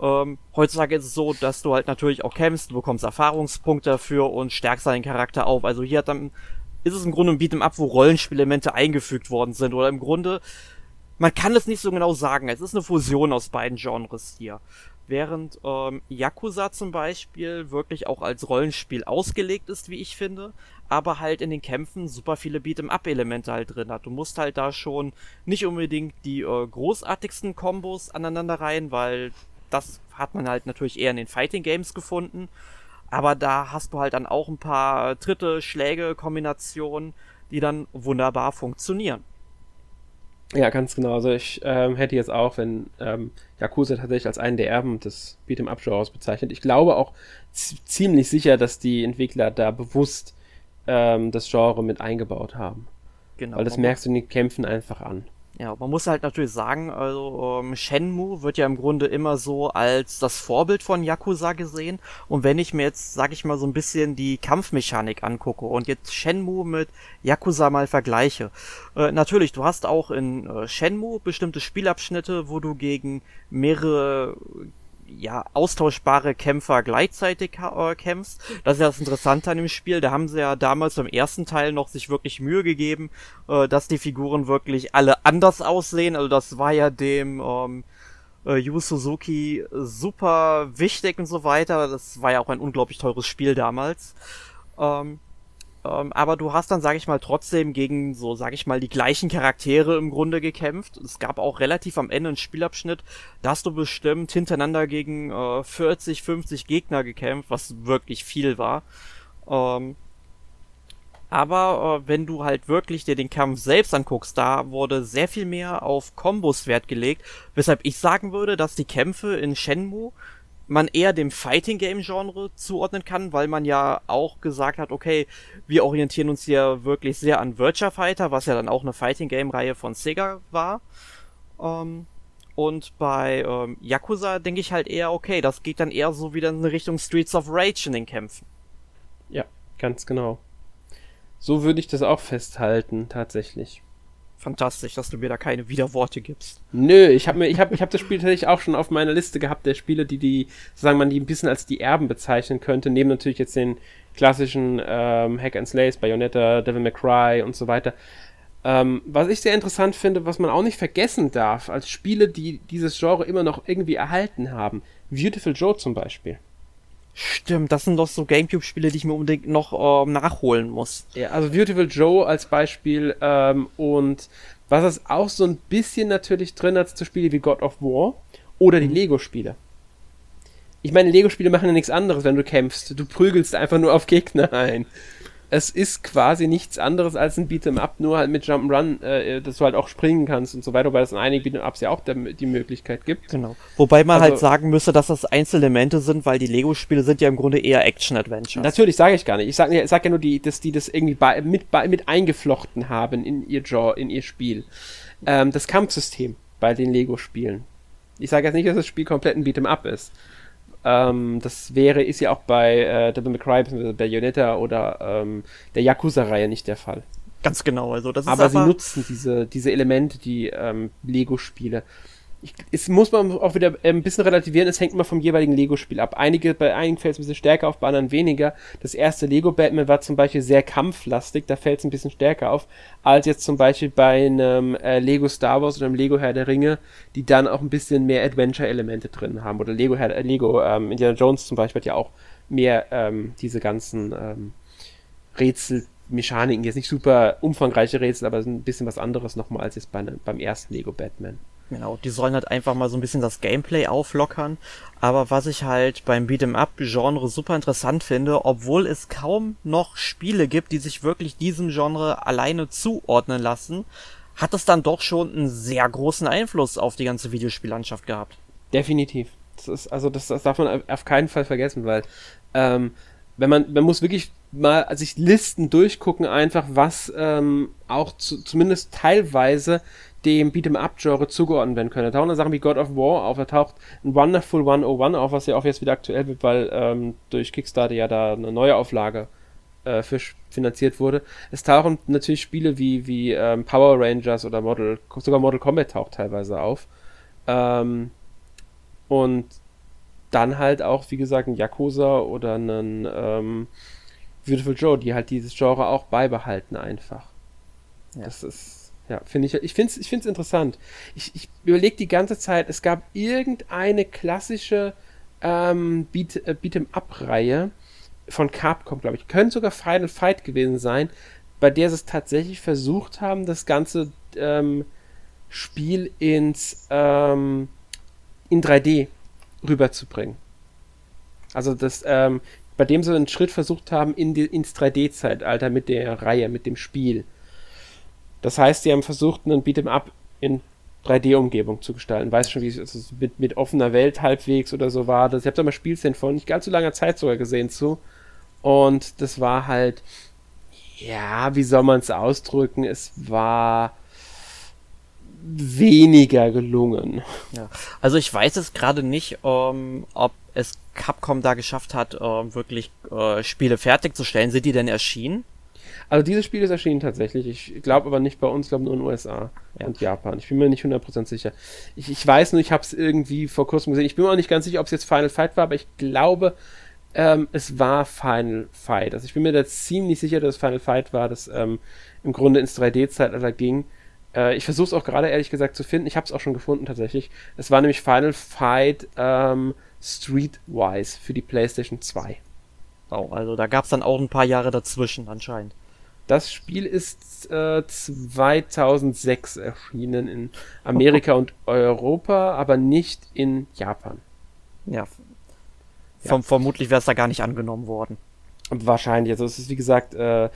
Ähm, heutzutage ist es so, dass du halt natürlich auch kämpfst, du bekommst Erfahrungspunkte dafür und stärkst deinen Charakter auf. Also hier hat dann, ist es im Grunde ein Beat'em Up, wo Rollenspielelemente eingefügt worden sind. Oder im Grunde, man kann es nicht so genau sagen. Es ist eine Fusion aus beiden Genres hier. Während ähm, Yakuza zum Beispiel wirklich auch als Rollenspiel ausgelegt ist, wie ich finde, aber halt in den Kämpfen super viele Beat'em-up-Elemente halt drin hat. Du musst halt da schon nicht unbedingt die äh, großartigsten Kombos aneinander rein, weil das hat man halt natürlich eher in den Fighting Games gefunden. Aber da hast du halt dann auch ein paar Tritte, Schläge, Kombinationen, die dann wunderbar funktionieren. Ja, ganz genau. Also ich ähm, hätte jetzt auch, wenn ähm, Yakuza tatsächlich als einen der Erben des Beat'em-up-Genres bezeichnet. Ich glaube auch ziemlich sicher, dass die Entwickler da bewusst ähm, das Genre mit eingebaut haben. Genau. Weil das merkst du in den Kämpfen einfach an. Ja, man muss halt natürlich sagen, also ähm, Shenmue wird ja im Grunde immer so als das Vorbild von Yakuza gesehen. Und wenn ich mir jetzt, sag ich mal, so ein bisschen die Kampfmechanik angucke und jetzt Shenmue mit Yakuza mal vergleiche. Äh, natürlich, du hast auch in äh, Shenmue bestimmte Spielabschnitte, wo du gegen mehrere ja, austauschbare Kämpfer gleichzeitig äh, kämpfst. Das ist ja das Interessante an dem Spiel. Da haben sie ja damals beim ersten Teil noch sich wirklich Mühe gegeben, äh, dass die Figuren wirklich alle anders aussehen. Also das war ja dem ähm, äh, Yu Suzuki super wichtig und so weiter. Das war ja auch ein unglaublich teures Spiel damals. Ähm, ähm, aber du hast dann, sag ich mal, trotzdem gegen so, sag ich mal, die gleichen Charaktere im Grunde gekämpft. Es gab auch relativ am Ende einen Spielabschnitt, da hast du bestimmt hintereinander gegen äh, 40, 50 Gegner gekämpft, was wirklich viel war. Ähm, aber äh, wenn du halt wirklich dir den Kampf selbst anguckst, da wurde sehr viel mehr auf Kombos Wert gelegt, weshalb ich sagen würde, dass die Kämpfe in Shenmue man eher dem Fighting Game Genre zuordnen kann, weil man ja auch gesagt hat, okay, wir orientieren uns hier wirklich sehr an Virtua Fighter, was ja dann auch eine Fighting Game Reihe von Sega war. Ähm, und bei ähm, Yakuza denke ich halt eher, okay, das geht dann eher so wieder in Richtung Streets of Rage in den Kämpfen. Ja, ganz genau. So würde ich das auch festhalten, tatsächlich. Fantastisch, dass du mir da keine Widerworte gibst. Nö, ich habe ich habe, ich habe das Spiel tatsächlich auch schon auf meiner Liste gehabt der Spiele, die die, sagen man, die ein bisschen als die Erben bezeichnen könnte, neben natürlich jetzt den klassischen ähm, Hack and Slays, Bayonetta, Devil May Cry und so weiter. Ähm, was ich sehr interessant finde, was man auch nicht vergessen darf, als Spiele, die dieses Genre immer noch irgendwie erhalten haben, Beautiful Joe zum Beispiel. Stimmt, das sind doch so Gamecube-Spiele, die ich mir unbedingt noch ähm, nachholen muss. Ja, also Beautiful Joe als Beispiel ähm, und was es auch so ein bisschen natürlich drin hat, zu Spiele wie God of War oder die Lego-Spiele. Ich meine, Lego-Spiele machen ja nichts anderes, wenn du kämpfst. Du prügelst einfach nur auf Gegner ein. Es ist quasi nichts anderes als ein Beat'em Up, nur halt mit Jump'n'Run, äh, dass du halt auch springen kannst und so weiter, weil es in einigen Beat'em Ups ja auch der, die Möglichkeit gibt. Genau. Wobei man Also- halt sagen müsste, dass das Einzelelemente sind, weil die Lego-Spiele sind ja im Grunde eher Action-Adventures. Natürlich sage ich gar nicht. Ich sage sag ja nur, die, dass die das irgendwie bei, mit, bei, mit eingeflochten haben in ihr, Jaw, in ihr Spiel. Ähm, das Kampfsystem bei den Lego-Spielen. Ich sage jetzt nicht, dass das Spiel komplett ein Beat'em Up ist. Ähm, das wäre, ist ja auch bei äh, Devil May Cry. Bayonetta oder ähm, der Yakuza-Reihe nicht der Fall. Ganz genau, also das ist Aber sie aber, nutzen diese, diese Elemente, die ähm, Lego-Spiele. Ich, es muss man auch wieder äh, ein bisschen relativieren, es hängt immer vom jeweiligen Lego-Spiel ab. Einige, bei einigen fällt es ein bisschen stärker auf, bei anderen weniger. Das erste Lego Batman war zum Beispiel sehr kampflastig, da fällt es ein bisschen stärker auf, als jetzt zum Beispiel bei einem äh, Lego Star Wars oder einem Lego Herr der Ringe, die dann auch ein bisschen mehr Adventure-Elemente drin haben. Oder Lego, Herr, äh, Lego ähm, Indiana Jones zum Beispiel hat ja auch mehr ähm, diese ganzen ähm, Rätselmechaniken, jetzt nicht super umfangreiche Rätsel, aber ein bisschen was anderes nochmal als jetzt bei, ne, beim ersten Lego Batman. Genau, die sollen halt einfach mal so ein bisschen das Gameplay auflockern. Aber was ich halt beim Beat'em-up-Genre super interessant finde, obwohl es kaum noch Spiele gibt, die sich wirklich diesem Genre alleine zuordnen lassen, hat es dann doch schon einen sehr großen Einfluss auf die ganze Videospiellandschaft gehabt. Definitiv. Das ist, also das, das darf man auf keinen Fall vergessen, weil ähm, wenn man, man muss wirklich mal sich Listen durchgucken, einfach was ähm, auch zu, zumindest teilweise dem Beat'em-up-Genre zugeordnet werden können. Da tauchen Sachen wie God of War auf, da taucht ein Wonderful 101 auf, was ja auch jetzt wieder aktuell wird, weil ähm, durch Kickstarter ja da eine neue Auflage äh, für finanziert wurde. Es tauchen natürlich Spiele wie, wie ähm, Power Rangers oder Model, sogar Model Combat taucht teilweise auf. Ähm, und dann halt auch, wie gesagt, ein Yakuza oder einen ähm, Beautiful Joe, die halt dieses Genre auch beibehalten einfach. Ja. Das ist, ja, finde ich, ich finde es ich interessant. Ich, ich überlege die ganze Zeit, es gab irgendeine klassische ähm, äh, Beat'em-up-Reihe von Capcom, glaube ich. Könnte sogar Final Fight gewesen sein, bei der sie es tatsächlich versucht haben, das ganze ähm, Spiel ins ähm, in 3D rüberzubringen. Also das, ähm, bei dem sie einen Schritt versucht haben in die, ins 3D-Zeitalter mit der Reihe, mit dem Spiel. Das heißt, sie haben versucht, einen Beat'em Up in 3D-Umgebung zu gestalten. Weiß schon, wie es also mit, mit offener Welt halbwegs oder so war. Das, ich habe da mal Spielszenen von nicht ganz so langer Zeit sogar gesehen zu. Und das war halt, ja, wie soll man es ausdrücken? Es war weniger gelungen. Ja. Also ich weiß es gerade nicht, ähm, ob es Capcom da geschafft hat, ähm, wirklich äh, Spiele fertigzustellen. Sind die denn erschienen? Also dieses Spiel ist erschienen tatsächlich. Ich glaube aber nicht bei uns, ich glaube nur in den USA ja. und Japan. Ich bin mir nicht 100% sicher. Ich, ich weiß nur, ich habe es irgendwie vor kurzem gesehen. Ich bin mir auch nicht ganz sicher, ob es jetzt Final Fight war, aber ich glaube, ähm, es war Final Fight. Also ich bin mir da ziemlich sicher, dass es Final Fight war, das ähm, im Grunde ins 3D-Zeitalter ging. Äh, ich versuche es auch gerade ehrlich gesagt zu finden. Ich habe es auch schon gefunden tatsächlich. Es war nämlich Final Fight ähm, Streetwise für die PlayStation 2. Oh, also da gab es dann auch ein paar Jahre dazwischen anscheinend. Das Spiel ist äh, 2006 erschienen in Amerika und Europa, aber nicht in Japan. Ja. ja. vermutlich wäre es da gar nicht angenommen worden. Wahrscheinlich. Also es ist wie gesagt äh,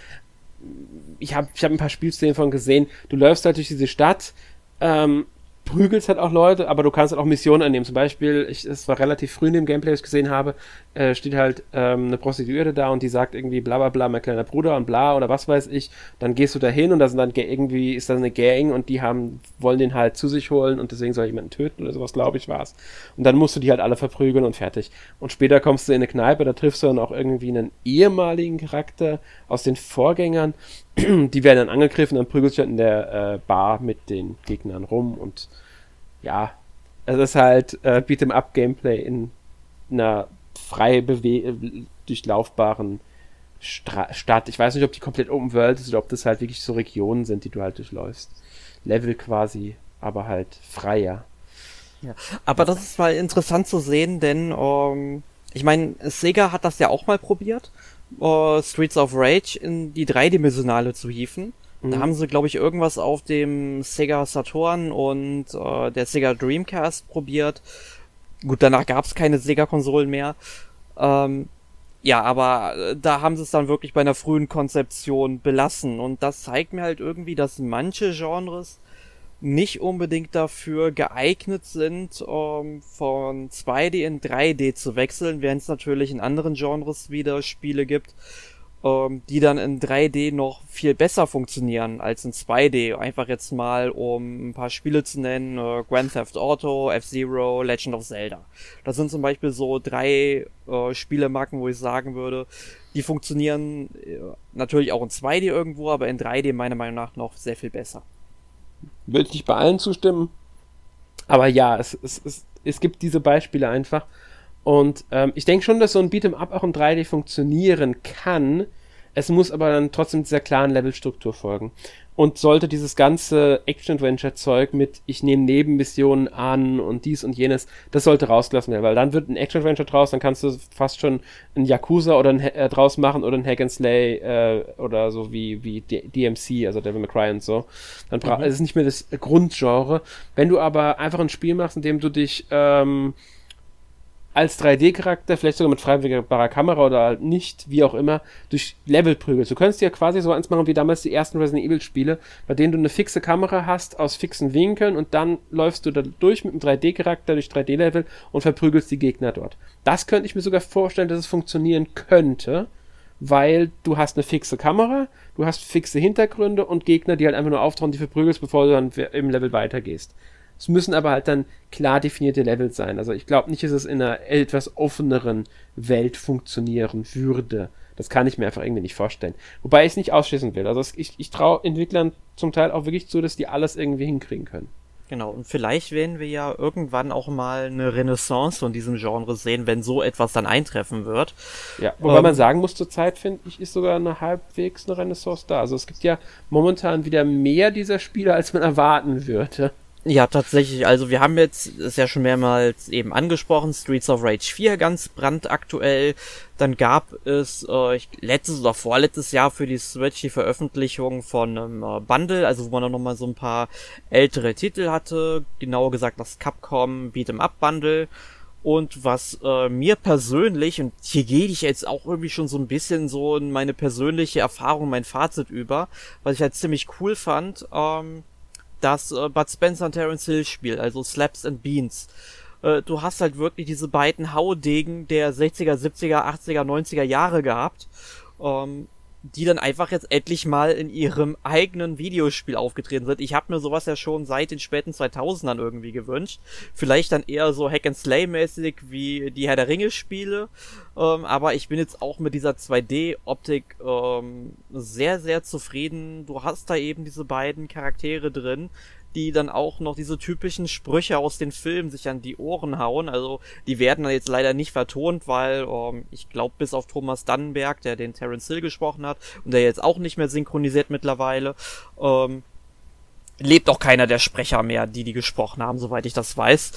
ich habe ich hab ein paar Spielszenen von gesehen. Du läufst halt durch diese Stadt, ähm, prügelst halt auch Leute, aber du kannst halt auch Missionen annehmen. Zum Beispiel, ich, es war relativ früh in dem Gameplay, das ich gesehen habe, äh, steht halt ähm, eine Prostituierte da und die sagt irgendwie bla bla bla, mein kleiner Bruder und bla oder was weiß ich. Dann gehst du da hin und da sind dann irgendwie, ist da eine Gang und die haben, wollen den halt zu sich holen und deswegen soll jemanden töten oder sowas, glaube ich, war's. Und dann musst du die halt alle verprügeln und fertig. Und später kommst du in eine Kneipe, da triffst du dann auch irgendwie einen ehemaligen Charakter aus den Vorgängern die werden dann angegriffen, dann prügelt sich halt in der äh, Bar mit den Gegnern rum und ja, es ist halt äh, Beat'em Up Gameplay in einer frei durchlaufbaren Stra Stadt. Ich weiß nicht, ob die komplett Open World ist oder ob das halt wirklich so Regionen sind, die du halt durchläufst. Level quasi, aber halt freier. Ja, aber das ist mal interessant zu sehen, denn ähm, ich meine, Sega hat das ja auch mal probiert uh, Streets of Rage in die dreidimensionale zu hieven. Mhm. Da haben sie, glaube ich, irgendwas auf dem Sega Saturn und uh, der Sega Dreamcast probiert. Gut, danach gab es keine Sega-Konsolen mehr. Ähm, ja, aber äh, da haben sie es dann wirklich bei einer frühen Konzeption belassen. Und das zeigt mir halt irgendwie, dass manche Genres nicht unbedingt dafür geeignet sind, um, von 2D in 3D zu wechseln, während es natürlich in anderen Genres wieder Spiele gibt, um, die dann in 3D noch viel besser funktionieren als in 2D. Einfach jetzt mal, um ein paar Spiele zu nennen, uh, Grand Theft Auto, F-Zero, Legend of Zelda. Das sind zum Beispiel so drei uh, Spielemarken, wo ich sagen würde, die funktionieren uh, natürlich auch in 2D irgendwo, aber in 3D meiner Meinung nach noch sehr viel besser. Würde ich nicht bei allen zustimmen. Aber ja, es, es, es, es gibt diese Beispiele einfach. Und ähm, ich denke schon, dass so ein Beat'em Up auch in 3D funktionieren kann. Es muss aber dann trotzdem dieser klaren Levelstruktur folgen und sollte dieses ganze Action-Adventure-Zeug mit ich nehme Nebenmissionen an und dies und jenes, das sollte rausgelassen werden, weil dann wird ein Action-Adventure draus, dann kannst du fast schon ein Yakuza oder ein, äh, draus machen oder ein Hack and Slay äh, oder so wie, wie DMC, also Devil May Cry und so. Dann mhm. es ist nicht mehr das Grundgenre. Wenn du aber einfach ein Spiel machst, in dem du dich ähm, als 3D-Charakter, vielleicht sogar mit freiwilliger Kamera oder halt nicht, wie auch immer, durch Level prügelst. Du könntest ja quasi so eins machen wie damals die ersten Resident Evil-Spiele, bei denen du eine fixe Kamera hast aus fixen Winkeln und dann läufst du da durch mit einem 3D-Charakter durch 3D-Level und verprügelst die Gegner dort. Das könnte ich mir sogar vorstellen, dass es funktionieren könnte, weil du hast eine fixe Kamera, du hast fixe Hintergründe und Gegner, die halt einfach nur auftauchen, die verprügelst, bevor du dann im Level weitergehst. Es müssen aber halt dann klar definierte Levels sein. Also ich glaube nicht, dass es in einer etwas offeneren Welt funktionieren würde. Das kann ich mir einfach irgendwie nicht vorstellen. Wobei ich es nicht ausschließen will. Also ich, ich traue Entwicklern zum Teil auch wirklich zu, dass die alles irgendwie hinkriegen können. Genau, und vielleicht werden wir ja irgendwann auch mal eine Renaissance von diesem Genre sehen, wenn so etwas dann eintreffen wird. Ja, wobei ähm, man sagen muss, zurzeit finde ich, ist sogar eine halbwegs eine Renaissance da. Also es gibt ja momentan wieder mehr dieser Spiele, als man erwarten würde. Ja, tatsächlich. Also wir haben jetzt, ist ja schon mehrmals eben angesprochen, Streets of Rage 4 ganz brandaktuell. Dann gab es äh, letztes oder vorletztes Jahr für die Switch die Veröffentlichung von einem äh, Bundle, also wo man auch nochmal so ein paar ältere Titel hatte. Genauer gesagt das Capcom Beat'em Up Bundle. Und was äh, mir persönlich, und hier gehe ich jetzt auch irgendwie schon so ein bisschen so in meine persönliche Erfahrung, mein Fazit über, was ich halt ziemlich cool fand, ähm, das äh, Bud Spencer und Terence Hill Spiel, also Slaps and Beans. Äh, du hast halt wirklich diese beiden Haudegen der 60er, 70er, 80er, 90er Jahre gehabt. Ähm, die dann einfach jetzt endlich mal in ihrem eigenen Videospiel aufgetreten sind. Ich habe mir sowas ja schon seit den späten 2000ern irgendwie gewünscht. Vielleicht dann eher so Hack and Slay mäßig wie die Herr der Ringe Spiele, ähm, aber ich bin jetzt auch mit dieser 2D Optik ähm, sehr sehr zufrieden. Du hast da eben diese beiden Charaktere drin, die dann auch noch diese typischen Sprüche aus den Filmen sich an die Ohren hauen. Also die werden dann jetzt leider nicht vertont, weil ähm, ich glaube bis auf Thomas Dannenberg, der den Terence Hill gesprochen hat und der jetzt auch nicht mehr synchronisiert mittlerweile, ähm, lebt auch keiner der Sprecher mehr, die die gesprochen haben, soweit ich das weiß.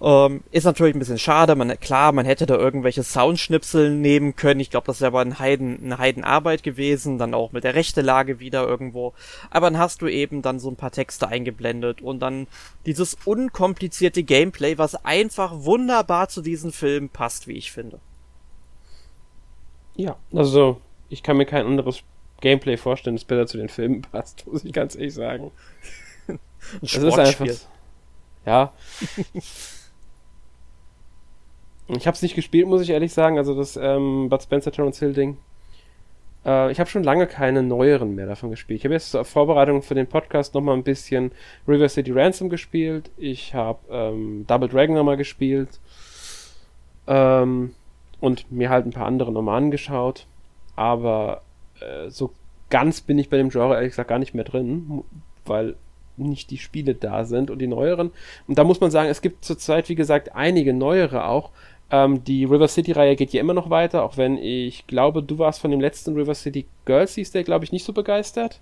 Ähm, ist natürlich ein bisschen schade. Man, klar, man hätte da irgendwelche Soundschnipsel nehmen können. Ich glaube, das wäre aber ein Heiden, eine Heidenarbeit gewesen. Dann auch mit der rechte Lage wieder irgendwo. Aber dann hast du eben dann so ein paar Texte eingeblendet und dann dieses unkomplizierte Gameplay, was einfach wunderbar zu diesem Film passt, wie ich finde. Ja, also ich kann mir kein anderes Gameplay vorstellen, das besser zu den Filmen passt, muss ich ganz ehrlich sagen. Ein es ist einfach. Ja. ich habe es nicht gespielt, muss ich ehrlich sagen. Also das ähm, Bud Spencer Terence Hill Ding. Äh, ich habe schon lange keine neueren mehr davon gespielt. Ich habe jetzt zur Vorbereitung für den Podcast nochmal ein bisschen River City Ransom gespielt. Ich habe ähm, Double Dragon nochmal gespielt. Ähm, und mir halt ein paar andere nochmal angeschaut. Aber äh, so ganz bin ich bei dem Genre ehrlich gesagt gar nicht mehr drin, weil nicht die Spiele da sind und die neueren. Und da muss man sagen, es gibt zurzeit, wie gesagt, einige neuere auch. Ähm, die River City-Reihe geht ja immer noch weiter, auch wenn ich glaube, du warst von dem letzten River City Girls, hieß der, glaube ich, nicht so begeistert.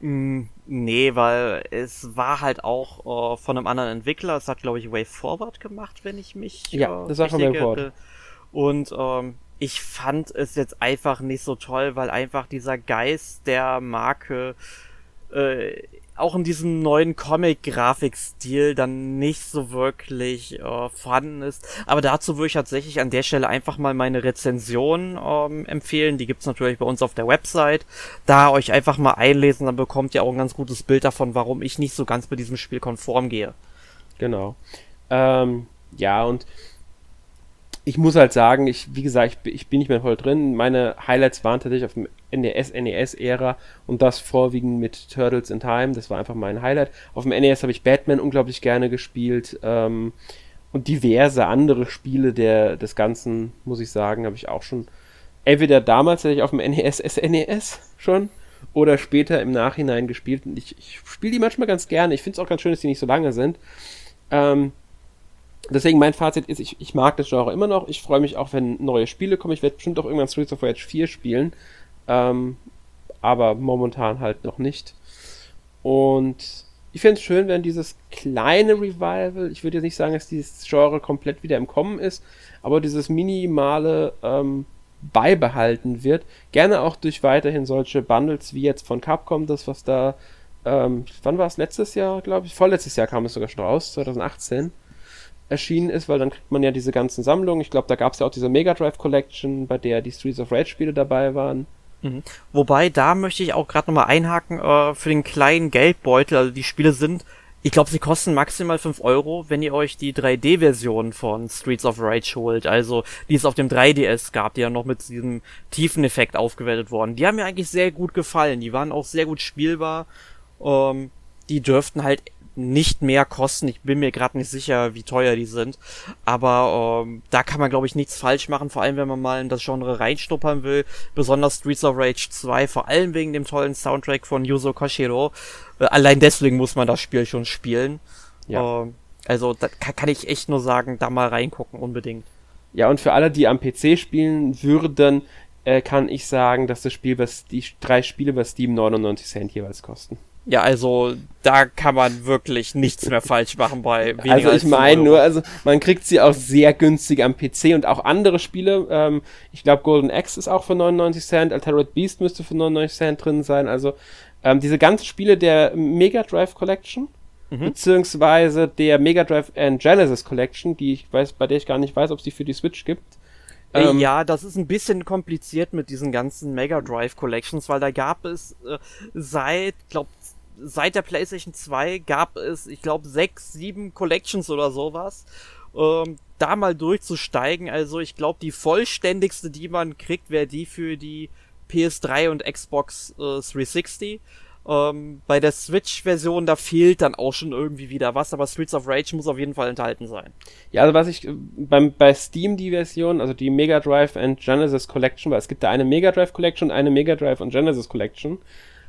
Mm, nee, weil es war halt auch äh, von einem anderen Entwickler. Es hat, glaube ich, Way Forward gemacht, wenn ich mich. Ja, äh, das war von Way Forward. Und ähm, ich fand es jetzt einfach nicht so toll, weil einfach dieser Geist der Marke äh, auch in diesem neuen Comic-Grafikstil dann nicht so wirklich äh, vorhanden ist. Aber dazu würde ich tatsächlich an der Stelle einfach mal meine Rezension ähm, empfehlen. Die gibt's natürlich bei uns auf der Website. Da euch einfach mal einlesen, dann bekommt ihr auch ein ganz gutes Bild davon, warum ich nicht so ganz mit diesem Spiel konform gehe. Genau. Ähm, ja, und ich muss halt sagen, ich, wie gesagt, ich, ich bin nicht mehr voll drin. Meine Highlights waren tatsächlich auf dem NES, NES-Ära und das vorwiegend mit Turtles in Time. Das war einfach mein Highlight. Auf dem NES habe ich Batman unglaublich gerne gespielt. Ähm, und diverse andere Spiele der, des Ganzen, muss ich sagen, habe ich auch schon entweder damals hatte ich auf dem NES, SNES schon oder später im Nachhinein gespielt. Und ich, ich spiele die manchmal ganz gerne. Ich finde es auch ganz schön, dass die nicht so lange sind. Ähm, Deswegen mein Fazit ist, ich, ich mag das Genre immer noch. Ich freue mich auch, wenn neue Spiele kommen. Ich werde bestimmt auch irgendwann Streets of Rage 4 spielen. Ähm, aber momentan halt noch nicht. Und ich finde es schön, wenn dieses kleine Revival, ich würde jetzt nicht sagen, dass dieses Genre komplett wieder im Kommen ist, aber dieses minimale ähm, beibehalten wird. Gerne auch durch weiterhin solche Bundles wie jetzt von Capcom, das was da, ähm, wann war es letztes Jahr, glaube ich? Vorletztes Jahr kam es sogar schon raus, 2018 erschienen ist, weil dann kriegt man ja diese ganzen Sammlungen. Ich glaube, da gab es ja auch diese Mega Drive Collection, bei der die Streets of Rage Spiele dabei waren. Mhm. Wobei, da möchte ich auch gerade nochmal einhaken, äh, für den kleinen Geldbeutel, also die Spiele sind, ich glaube, sie kosten maximal 5 Euro, wenn ihr euch die 3D-Version von Streets of Rage holt, also die es auf dem 3DS gab, die ja noch mit diesem Tiefeneffekt aufgewertet wurden. Die haben mir eigentlich sehr gut gefallen, die waren auch sehr gut spielbar, ähm, die dürften halt nicht mehr kosten. Ich bin mir gerade nicht sicher, wie teuer die sind. Aber ähm, da kann man, glaube ich, nichts falsch machen, vor allem wenn man mal in das Genre reinschnuppern will. Besonders Streets of Rage 2, vor allem wegen dem tollen Soundtrack von Yuzo Koshiro. Äh, allein deswegen muss man das Spiel schon spielen. Ja. Ähm, also da kann, kann ich echt nur sagen, da mal reingucken, unbedingt. Ja, und für alle, die am PC spielen würden, äh, kann ich sagen, dass das Spiel, was die drei Spiele bei Steam 99 Cent jeweils kosten. Ja, also da kann man wirklich nichts mehr falsch machen bei weniger Also ich meine nur, also man kriegt sie auch sehr günstig am PC und auch andere Spiele. Ähm, ich glaube Golden Axe ist auch für 99 Cent, Altered Beast müsste für 99 Cent drin sein. Also ähm, diese ganzen Spiele der Mega Drive Collection mhm. beziehungsweise der Mega Drive and Genesis Collection, die ich weiß, bei der ich gar nicht weiß, ob es die für die Switch gibt. Ähm, ja, das ist ein bisschen kompliziert mit diesen ganzen Mega Drive Collections, weil da gab es äh, seit, glaub, seit der PlayStation 2 gab es, ich glaube, sechs, sieben Collections oder sowas. Ähm, da mal durchzusteigen, also ich glaube, die vollständigste, die man kriegt, wäre die für die PS3 und Xbox äh, 360. Ähm, bei der Switch-Version, da fehlt dann auch schon irgendwie wieder was, aber Streets of Rage muss auf jeden Fall enthalten sein. Ja, also was ich äh, beim, bei Steam die Version, also die Mega Drive and Genesis Collection, weil es gibt da eine Mega Drive Collection und eine Mega Drive und Genesis Collection.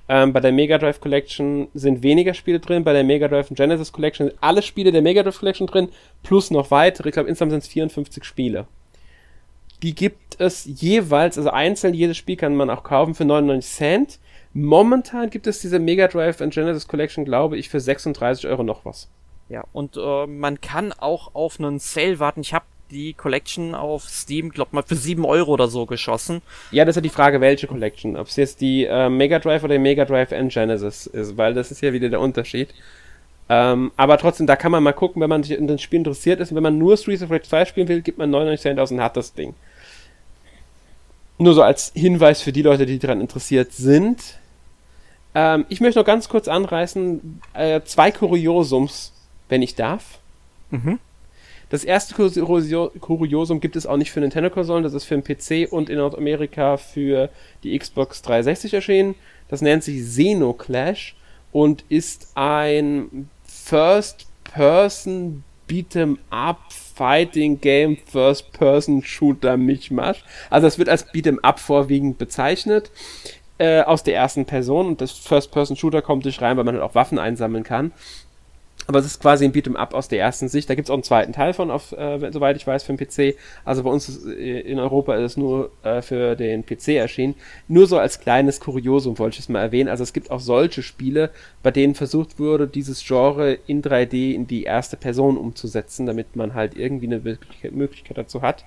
Ähm, bei der Mega Drive Collection sind weniger Spiele drin, bei der Mega Drive und Genesis Collection sind alle Spiele der Mega Drive Collection drin, plus noch weitere. Ich glaube, insgesamt sind es 54 Spiele. Die gibt es jeweils, also einzeln, jedes Spiel kann man auch kaufen für 99 Cent. Momentan gibt es diese Mega Drive und Genesis Collection, glaube ich, für 36 Euro noch was. Ja, und äh, man kann auch auf einen Sale warten. Ich habe die Collection auf Steam, glaub mal, für 7 Euro oder so geschossen. Ja, das ist ja die Frage, welche Collection. Ob es jetzt die äh, Mega Drive oder die Mega Drive and Genesis ist, weil das ist ja wieder der Unterschied. Ähm, aber trotzdem, da kann man mal gucken, wenn man sich in das Spiel interessiert ist. Und wenn man nur Streets of Rage 2 spielen will, gibt man 99 Cent aus und hat das Ding. Nur so als Hinweis für die Leute, die daran interessiert sind. Ähm, ich möchte noch ganz kurz anreißen, äh, zwei Kuriosums, wenn ich darf. Mhm. Das erste Kuriosum gibt es auch nicht für Nintendo-Konsolen, das ist für den PC und in Nordamerika für die Xbox 360 erschienen. Das nennt sich Xenoclash und ist ein First-Person Beat'em Up Fighting Game First Person Shooter Mischmasch. Also es wird als Beat'em Up vorwiegend bezeichnet äh, aus der ersten Person und das First Person Shooter kommt durch rein, weil man halt auch Waffen einsammeln kann. Aber es ist quasi ein Beat'em Up aus der ersten Sicht. Da gibt es auch einen zweiten Teil von, auf, äh, soweit ich weiß, für den PC. Also bei uns ist, äh, in Europa ist es nur äh, für den PC erschienen. Nur so als kleines Kuriosum wollte ich es mal erwähnen. Also es gibt auch solche Spiele, bei denen versucht wurde, dieses Genre in 3D in die erste Person umzusetzen, damit man halt irgendwie eine Möglichkeit dazu hat.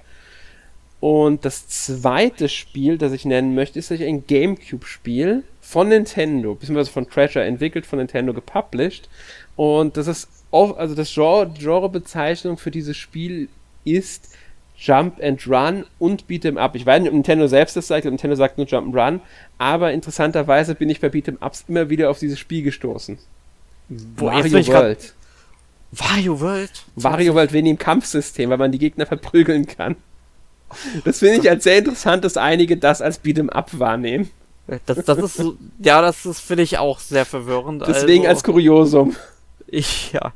Und das zweite Spiel, das ich nennen möchte, ist ein Gamecube-Spiel von Nintendo, beziehungsweise von Treasure entwickelt, von Nintendo gepublished. Und das ist oft, also das Genre, Genrebezeichnung für dieses Spiel ist Jump and Run und Beat'em Up. Ich weiß nicht, ob Nintendo selbst das sagt, Nintendo sagt nur Jump and Run, aber interessanterweise bin ich bei Beat'em Ups immer wieder auf dieses Spiel gestoßen. Wo Wario World. Wario World? Wario World wegen dem Kampfsystem, weil man die Gegner verprügeln kann. Das finde ich als sehr interessant, dass einige das als Beat'em Up wahrnehmen. Das, das ist so, ja, das ist, finde ich auch sehr verwirrend. Deswegen also. als Kuriosum. Ich, ja.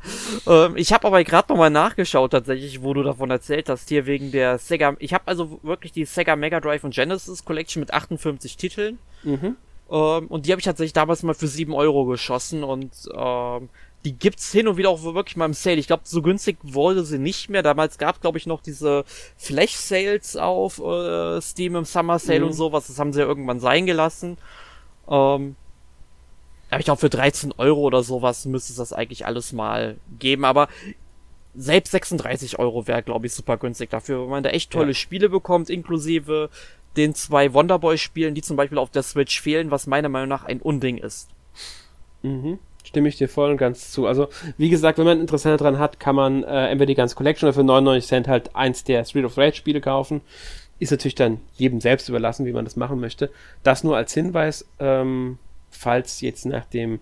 Ähm, ich habe aber gerade nochmal nachgeschaut tatsächlich, wo du davon erzählt hast, hier wegen der Sega. Ich habe also wirklich die Sega Mega Drive und Genesis Collection mit 58 Titeln. Mhm. Ähm, und die habe ich tatsächlich damals mal für 7 Euro geschossen und ähm, die gibt's hin und wieder auch wirklich mal im Sale. Ich glaube, so günstig wurde sie nicht mehr. Damals gab glaube ich, noch diese Flash-Sales auf äh, Steam im Summer Sale mhm. und sowas. Das haben sie ja irgendwann sein gelassen. Ähm, aber ich glaube, für 13 Euro oder sowas müsste es das eigentlich alles mal geben. Aber selbst 36 Euro wäre, glaube ich, super günstig dafür, wenn man da echt tolle ja. Spiele bekommt, inklusive den zwei Wonderboy-Spielen, die zum Beispiel auf der Switch fehlen, was meiner Meinung nach ein Unding ist. Mhm. Stimme ich dir voll und ganz zu. Also, wie gesagt, wenn man Interesse daran hat, kann man äh, entweder die ganze Collection oder für 99 Cent halt eins der Street of Rage Spiele kaufen. Ist natürlich dann jedem selbst überlassen, wie man das machen möchte. Das nur als Hinweis, ähm, falls jetzt nach dem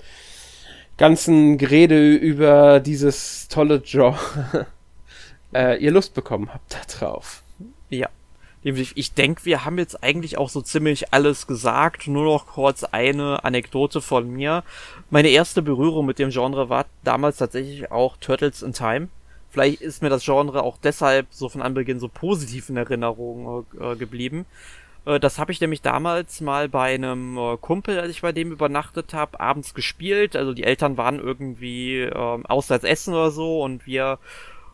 ganzen Gerede über dieses tolle Genre äh, ihr Lust bekommen habt da drauf. Ja. Ich denke, wir haben jetzt eigentlich auch so ziemlich alles gesagt. Nur noch kurz eine Anekdote von mir. Meine erste Berührung mit dem Genre war damals tatsächlich auch Turtles in Time. Vielleicht ist mir das Genre auch deshalb so von Anbeginn so positiv in Erinnerung äh, geblieben. Äh, das habe ich nämlich damals mal bei einem äh, Kumpel, als ich bei dem übernachtet habe, abends gespielt. Also die Eltern waren irgendwie äh, auswärts essen oder so und wir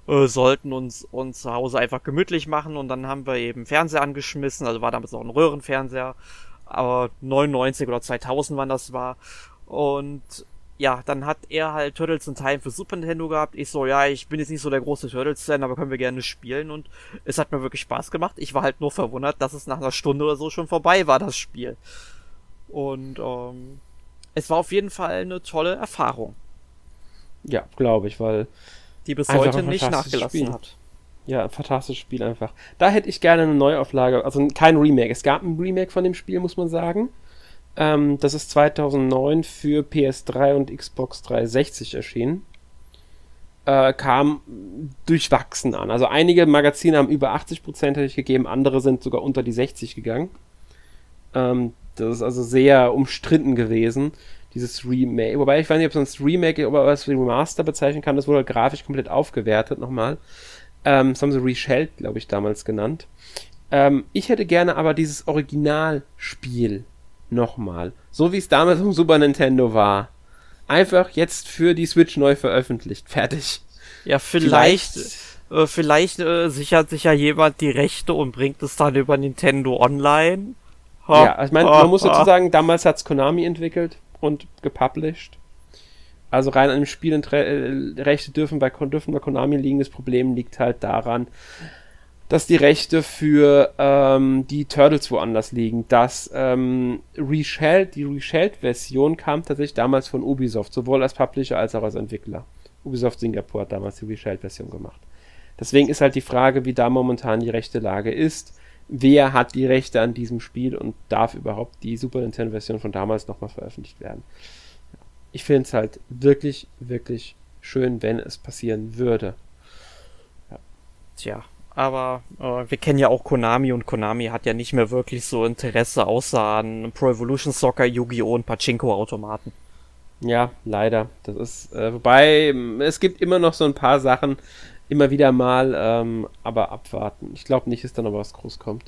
äh, sollten uns, uns zu Hause einfach gemütlich machen und dann haben wir eben Fernseher angeschmissen, also war damals noch ein Röhrenfernseher, aber 99 oder 2000 wann das war und ja, dann hat er halt Turtles in Time für Super Nintendo gehabt. Ich so, ja, ich bin jetzt nicht so der große Turtles-Fan, aber können wir gerne spielen. Und es hat mir wirklich Spaß gemacht. Ich war halt nur verwundert, dass es nach einer Stunde oder so schon vorbei war, das Spiel. Und ähm, es war auf jeden Fall eine tolle Erfahrung. Ja, glaube ich, weil die bis heute nicht nachgelassen Spiel. hat. Ja, ein fantastisches Spiel einfach. Da hätte ich gerne eine Neuauflage, also kein Remake. Es gab ein Remake von dem Spiel, muss man sagen. Ähm, das ist 2009 für PS3 und Xbox 360 erschienen. Äh, kam durchwachsen an. Also einige Magazine haben über 80% gegeben, andere sind sogar unter die 60 gegangen. Ähm, das ist also sehr umstritten gewesen dieses Remake. Wobei ich weiß nicht, ob es ein Remake oder was Remaster bezeichnen kann. Das wurde halt grafisch komplett aufgewertet nochmal. Ähm, das haben sie Reshelled, glaube ich, damals genannt. Ähm, ich hätte gerne aber dieses Originalspiel nochmal. So wie es damals im Super Nintendo war. Einfach jetzt für die Switch neu veröffentlicht. Fertig. Ja, vielleicht, vielleicht, äh, vielleicht äh, sichert sich ja jemand die Rechte und bringt es dann über Nintendo Online. Ha, ja, ich meine, man muss dazu sagen, damals hat's Konami entwickelt und gepublished. Also rein an dem Spiel äh, Rechte dürfen bei, dürfen bei Konami liegen. Das Problem liegt halt daran, dass die Rechte für ähm, die Turtles woanders liegen. Das ähm, Reshelled, die Reshelled-Version kam tatsächlich damals von Ubisoft, sowohl als Publisher als auch als Entwickler. Ubisoft Singapur hat damals die Reshelled-Version gemacht. Deswegen ist halt die Frage, wie da momentan die rechte Lage ist wer hat die Rechte an diesem Spiel und darf überhaupt die Super Nintendo-Version von damals nochmal veröffentlicht werden. Ich finde es halt wirklich, wirklich schön, wenn es passieren würde. Ja. Tja, aber äh, wir kennen ja auch Konami und Konami hat ja nicht mehr wirklich so Interesse außer an Pro Evolution Soccer, Yu-Gi-Oh! und Pachinko-Automaten. Ja, leider. Das ist, äh, wobei, es gibt immer noch so ein paar Sachen, immer wieder mal, ähm, aber abwarten. Ich glaube nicht, dass da noch was groß kommt.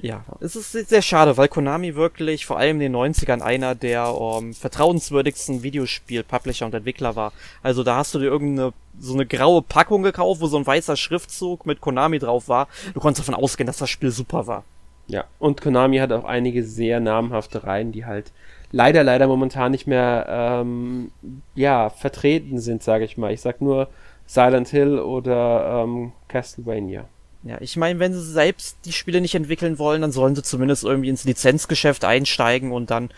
Ja, es ist sehr schade, weil Konami wirklich vor allem in den 90ern einer der um, ähm, vertrauenswürdigsten Videospiel-Publisher und Entwickler war. Also da hast du dir irgendeine so eine graue Packung gekauft, wo so ein weißer Schriftzug mit Konami drauf war. Du konntest davon ausgehen, dass das Spiel super war. Ja, und Konami hat auch einige sehr namhafte Reihen, die halt leider, leider momentan nicht mehr ähm, ja, vertreten sind, sage ich mal. Ich sag nur Silent Hill oder ähm, Castlevania. Ja, ich meine, wenn sie selbst die Spiele nicht entwickeln wollen, dann sollen sie zumindest irgendwie ins Lizenzgeschäft einsteigen und dann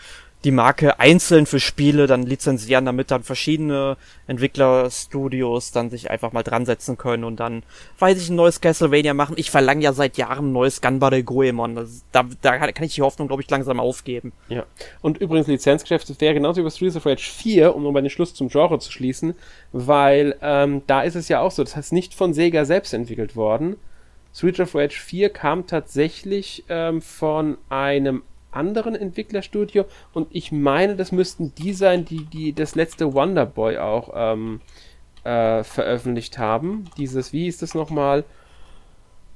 die Marke einzeln für Spiele dann lizenzieren, damit dann verschiedene Entwicklerstudios dann sich einfach mal dran setzen können und dann, weiß ich, ein neues Castlevania machen. Ich verlange ja seit Jahren ein neues Gunbare Goemon. Das, da, da kann ich die Hoffnung, glaube ich, langsam aufgeben. Ja. Und übrigens, Lizenzgeschäft wäre genauso wie bei Streets of Rage 4, um nochmal den Schluss zum Genre zu schließen, weil ähm, da ist es ja auch so, das heißt nicht von Sega selbst entwickelt worden. Streets of Rage 4 kam tatsächlich ähm, von einem anderen Entwicklerstudio und ich meine, das müssten die sein, die, die das letzte Wonder Boy auch ähm, äh, veröffentlicht haben. Dieses, wie hieß das nochmal?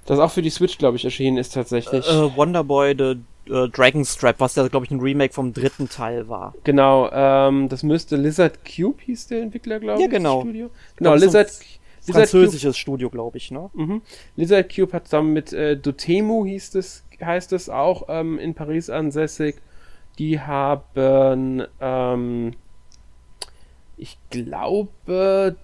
Das auch für die Switch, glaube ich, erschienen ist tatsächlich. Äh, Wonder Boy, The äh, Dragon's Trap, was ja, glaube ich, ein Remake vom dritten Teil war. Genau, ähm, das müsste Lizard Cube hieß der Entwickler, glaube ich. Ja, genau. Studio. Genau, Lizard, so Lizard französisches Cube. Studio, glaube ich, ne? Mhm. Lizard Cube hat zusammen mit äh, Dotemu hieß es, heißt es auch ähm, in Paris ansässig. Die haben, ähm, ich glaube,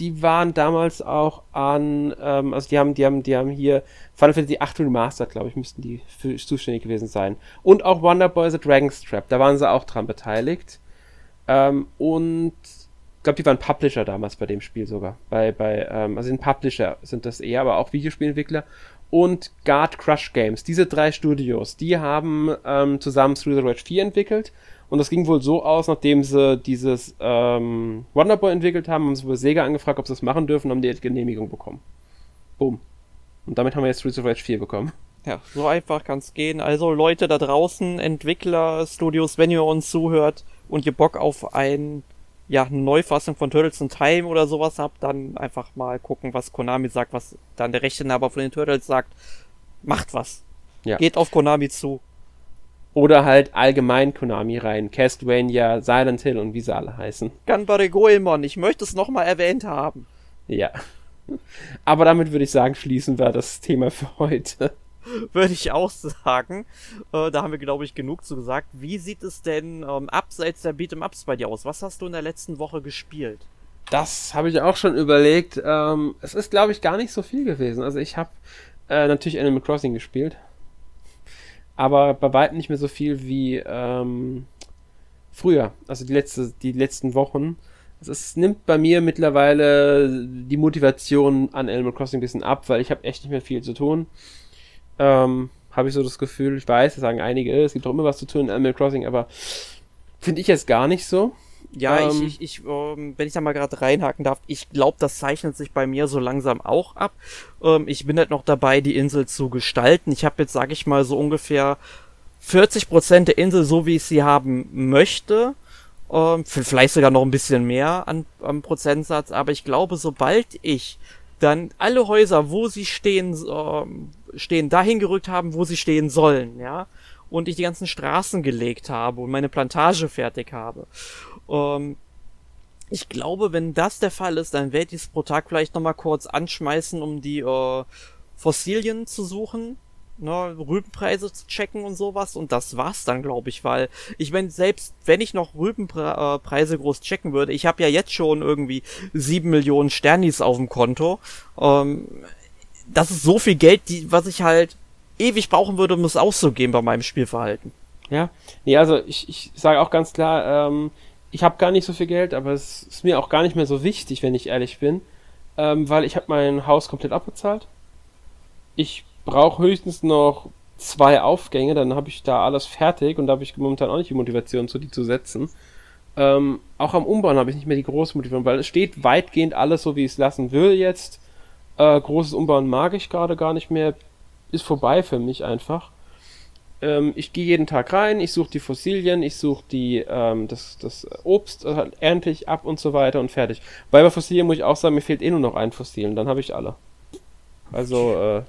die waren damals auch an, ähm, also die haben, die haben, die haben hier Final Fantasy 8 Remastered, glaube ich, müssten die für zuständig gewesen sein. Und auch Wonder Boy The Dragon's Trap, da waren sie auch dran beteiligt. Ähm, und ich glaube, die waren Publisher damals bei dem Spiel sogar. Bei, bei, ähm, also ein Publisher sind das eher, aber auch Videospielentwickler. Und Guard Crush Games. Diese drei Studios, die haben ähm, zusammen Through the Rage 4 entwickelt. Und das ging wohl so aus, nachdem sie dieses ähm, Wonderboy entwickelt haben, haben sie bei Sega angefragt, ob sie das machen dürfen, haben die Genehmigung bekommen. Boom. Und damit haben wir jetzt Streets of Rage 4 bekommen. Ja, so einfach kann's gehen. Also Leute da draußen, Entwickler, Studios, wenn ihr uns zuhört und ihr Bock auf ein ja, eine Neufassung von Turtles in Time oder sowas habt, dann einfach mal gucken, was Konami sagt, was dann der Rechteinhaber von den Turtles sagt. Macht was. Ja. Geht auf Konami zu. Oder halt allgemein Konami rein. Castlevania, Silent Hill und wie sie alle heißen. Ganbare Goemon, ich möchte es nochmal erwähnt haben. Ja. Aber damit würde ich sagen, schließen wir das Thema für heute. würde ich auch sagen. Äh, da haben wir, glaube ich, genug zu gesagt. Wie sieht es denn ähm, abseits der Beat'em-Ups bei dir aus? Was hast du in der letzten Woche gespielt? Das habe ich auch schon überlegt. Ähm, es ist, glaube ich, gar nicht so viel gewesen. Also ich habe äh, natürlich Animal Crossing gespielt. Aber bei weitem nicht mehr so viel wie ähm, früher. Also die, letzte, die letzten Wochen. Also es nimmt bei mir mittlerweile die Motivation an Animal Crossing ein bisschen ab, weil ich habe echt nicht mehr viel zu tun. Ähm, Habe ich so das Gefühl. Ich weiß, das sagen einige, es gibt auch immer was zu tun in Animal Crossing, aber finde ich jetzt gar nicht so. Ja, ähm, ich, ich, ich ähm, wenn ich da mal gerade reinhaken darf, ich glaube, das zeichnet sich bei mir so langsam auch ab. Ähm, ich bin halt noch dabei, die Insel zu gestalten. Ich habe jetzt, sag ich mal, so ungefähr 40 Prozent der Insel, so wie ich sie haben möchte. Ähm, vielleicht sogar noch ein bisschen mehr an, am Prozentsatz, aber ich glaube, sobald ich dann alle Häuser, wo sie stehen, äh, stehen, dahin gerückt haben, wo sie stehen sollen, ja. Und ich die ganzen Straßen gelegt habe und meine Plantage fertig habe. Ähm, ich glaube, wenn das der Fall ist, dann werde ich es pro Tag vielleicht nochmal kurz anschmeißen, um die äh, Fossilien zu suchen ne, Rübenpreise zu checken und sowas und das war's dann, glaube ich, weil ich meine, selbst wenn ich noch Rübenpreise äh, groß checken würde, ich habe ja jetzt schon irgendwie sieben Millionen Sternis auf dem Konto. Ähm, das ist so viel Geld, die, was ich halt ewig brauchen würde, um es auszugeben bei meinem Spielverhalten. Ja, nee, also ich, ich sage auch ganz klar, ähm, ich habe gar nicht so viel Geld, aber es ist mir auch gar nicht mehr so wichtig, wenn ich ehrlich bin, ähm, weil ich habe mein Haus komplett abbezahlt. Ich brauche höchstens noch zwei Aufgänge, dann habe ich da alles fertig und da habe ich momentan auch nicht die Motivation, zu die zu setzen. Ähm, auch am Umbauen habe ich nicht mehr die große Motivation, weil es steht weitgehend alles so, wie ich es lassen will jetzt. Äh, großes Umbauen mag ich gerade gar nicht mehr. Ist vorbei für mich einfach. Ähm, ich gehe jeden Tag rein, ich suche die Fossilien, ich suche die ähm, das, das Obst, äh, ernte ich ab und so weiter und fertig. Weil bei Fossilien muss ich auch sagen, mir fehlt eh nur noch ein Fossil, dann habe ich alle. Also, äh,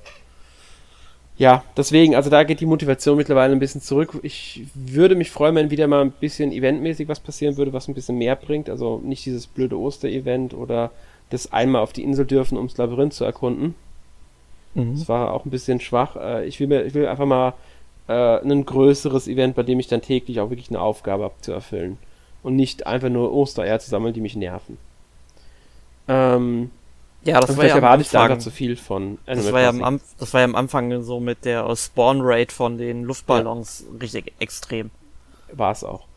ja, deswegen, also da geht die Motivation mittlerweile ein bisschen zurück. Ich würde mich freuen, wenn wieder mal ein bisschen eventmäßig was passieren würde, was ein bisschen mehr bringt. Also nicht dieses blöde Oster-Event oder das einmal auf die Insel dürfen, ums Labyrinth zu erkunden. Mhm. Das war auch ein bisschen schwach. Äh, ich will, mir, ich will einfach mal äh, ein größeres Event, bei dem ich dann täglich auch wirklich eine Aufgabe habe zu erfüllen. Und nicht einfach nur Ostereier zu sammeln, die mich nerven. Ähm, ja, das war ja erwarte ich da zu viel von Animal das war, ja am, das war ja am Anfang so mit der Spawn Rate von den Luftballons ja. richtig extrem. War es auch.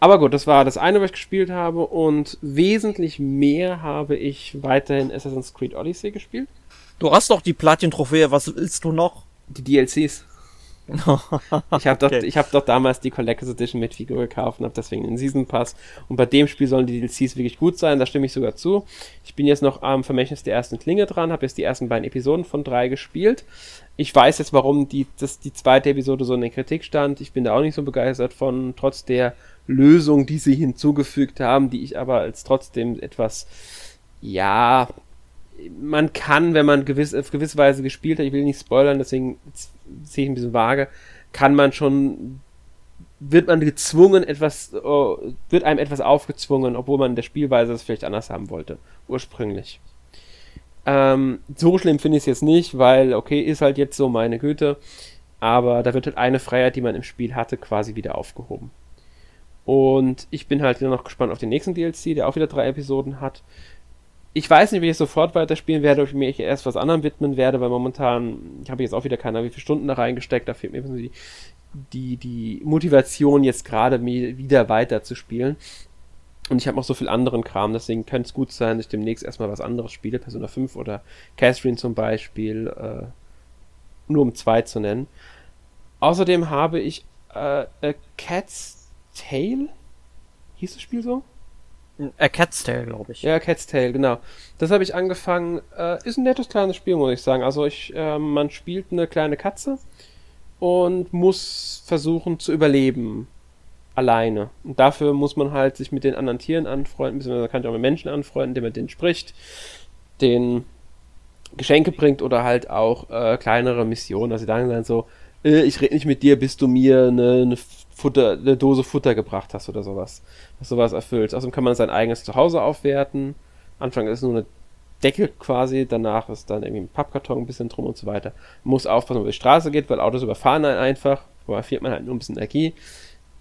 Aber gut, das war das eine, was ich gespielt habe und wesentlich mehr habe ich weiterhin Assassin's Creed Odyssey gespielt. Du hast doch die Platin-Trophäe, was willst du noch? Die DLCs ich habe okay. doch, ich hab doch damals die Collector's Edition mit Figur gekauft und habe deswegen den Season Pass. Und bei dem Spiel sollen die DLCs wirklich gut sein, da stimme ich sogar zu. Ich bin jetzt noch am Vermächtnis der ersten Klinge dran, habe jetzt die ersten beiden Episoden von drei gespielt. Ich weiß jetzt, warum die, das, die zweite Episode so in der Kritik stand. Ich bin da auch nicht so begeistert von, trotz der Lösung, die sie hinzugefügt haben, die ich aber als trotzdem etwas, ja, man kann, wenn man gewiss, auf gewisse Weise gespielt hat, ich will nicht spoilern, deswegen sehe ich ein bisschen vage, kann man schon, wird man gezwungen, etwas, oh, wird einem etwas aufgezwungen, obwohl man in der Spielweise das vielleicht anders haben wollte, ursprünglich. Ähm, so schlimm finde ich es jetzt nicht, weil, okay, ist halt jetzt so meine Güte, aber da wird halt eine Freiheit, die man im Spiel hatte, quasi wieder aufgehoben. Und ich bin halt wieder noch gespannt auf den nächsten DLC, der auch wieder drei Episoden hat ich weiß nicht, wie ich sofort weiterspielen werde, ob ich mich erst was anderem widmen werde, weil momentan, ich habe jetzt auch wieder keine Ahnung, wie viele Stunden da reingesteckt, da fehlt mir die, die, die Motivation, jetzt gerade wieder weiter zu spielen. Und ich habe noch so viel anderen Kram, deswegen könnte es gut sein, dass ich demnächst erstmal was anderes spiele, Persona 5 oder Catherine zum Beispiel, äh, nur um zwei zu nennen. Außerdem habe ich äh, Cat's Tale, hieß das Spiel so? A Cat's Tale, glaube ich. Ja, Cat's Tale, genau. Das habe ich angefangen. Äh, ist ein nettes kleines Spiel, muss ich sagen. Also ich, äh, man spielt eine kleine Katze und muss versuchen zu überleben. Alleine. Und dafür muss man halt sich mit den anderen Tieren anfreunden, beziehungsweise kann sich auch mit Menschen anfreunden, indem man denen spricht, den Geschenke bringt oder halt auch äh, kleinere Missionen. Die sagen dann so, äh, ich rede nicht mit dir, bis du mir eine, eine, Futter, eine Dose Futter gebracht hast oder sowas. Was sowas erfüllt. Außerdem kann man sein eigenes Zuhause aufwerten. Anfang ist nur eine Decke quasi, danach ist dann irgendwie ein Pappkarton ein bisschen drum und so weiter. Man muss aufpassen, über die Straße geht, weil Autos überfahren einen einfach. Da verliert man halt nur ein bisschen Energie.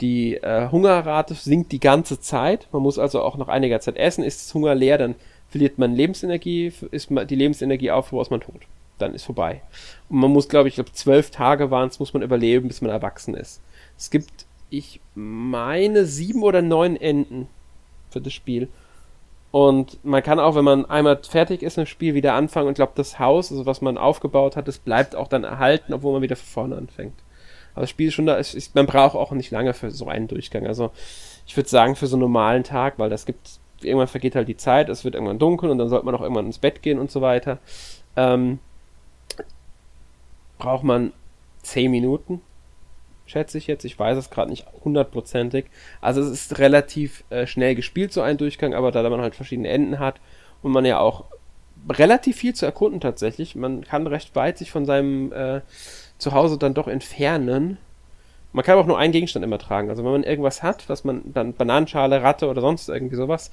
Die äh, Hungerrate sinkt die ganze Zeit. Man muss also auch nach einiger Zeit essen. Ist das Hunger leer, dann verliert man Lebensenergie. Ist die Lebensenergie auf, ist man tot. Dann ist vorbei. Und man muss, glaube ich, glaube zwölf Tage waren es, muss man überleben, bis man erwachsen ist. Es gibt, ich meine, sieben oder neun Enden für das Spiel. Und man kann auch, wenn man einmal fertig ist im Spiel, wieder anfangen und glaubt, das Haus, also was man aufgebaut hat, das bleibt auch dann erhalten, obwohl man wieder von vorne anfängt. Aber das Spiel ist schon da, ist, man braucht auch nicht lange für so einen Durchgang. Also ich würde sagen, für so einen normalen Tag, weil das gibt, irgendwann vergeht halt die Zeit, es wird irgendwann dunkel und dann sollte man auch irgendwann ins Bett gehen und so weiter. Ähm, braucht man 10 Minuten, schätze ich jetzt. Ich weiß es gerade nicht hundertprozentig. Also es ist relativ äh, schnell gespielt, so ein Durchgang, aber da man halt verschiedene Enden hat und man ja auch relativ viel zu erkunden tatsächlich. Man kann recht weit sich von seinem äh, zu Hause dann doch entfernen. Man kann auch nur einen Gegenstand immer tragen. Also wenn man irgendwas hat, was man dann Bananenschale, Ratte oder sonst irgendwie sowas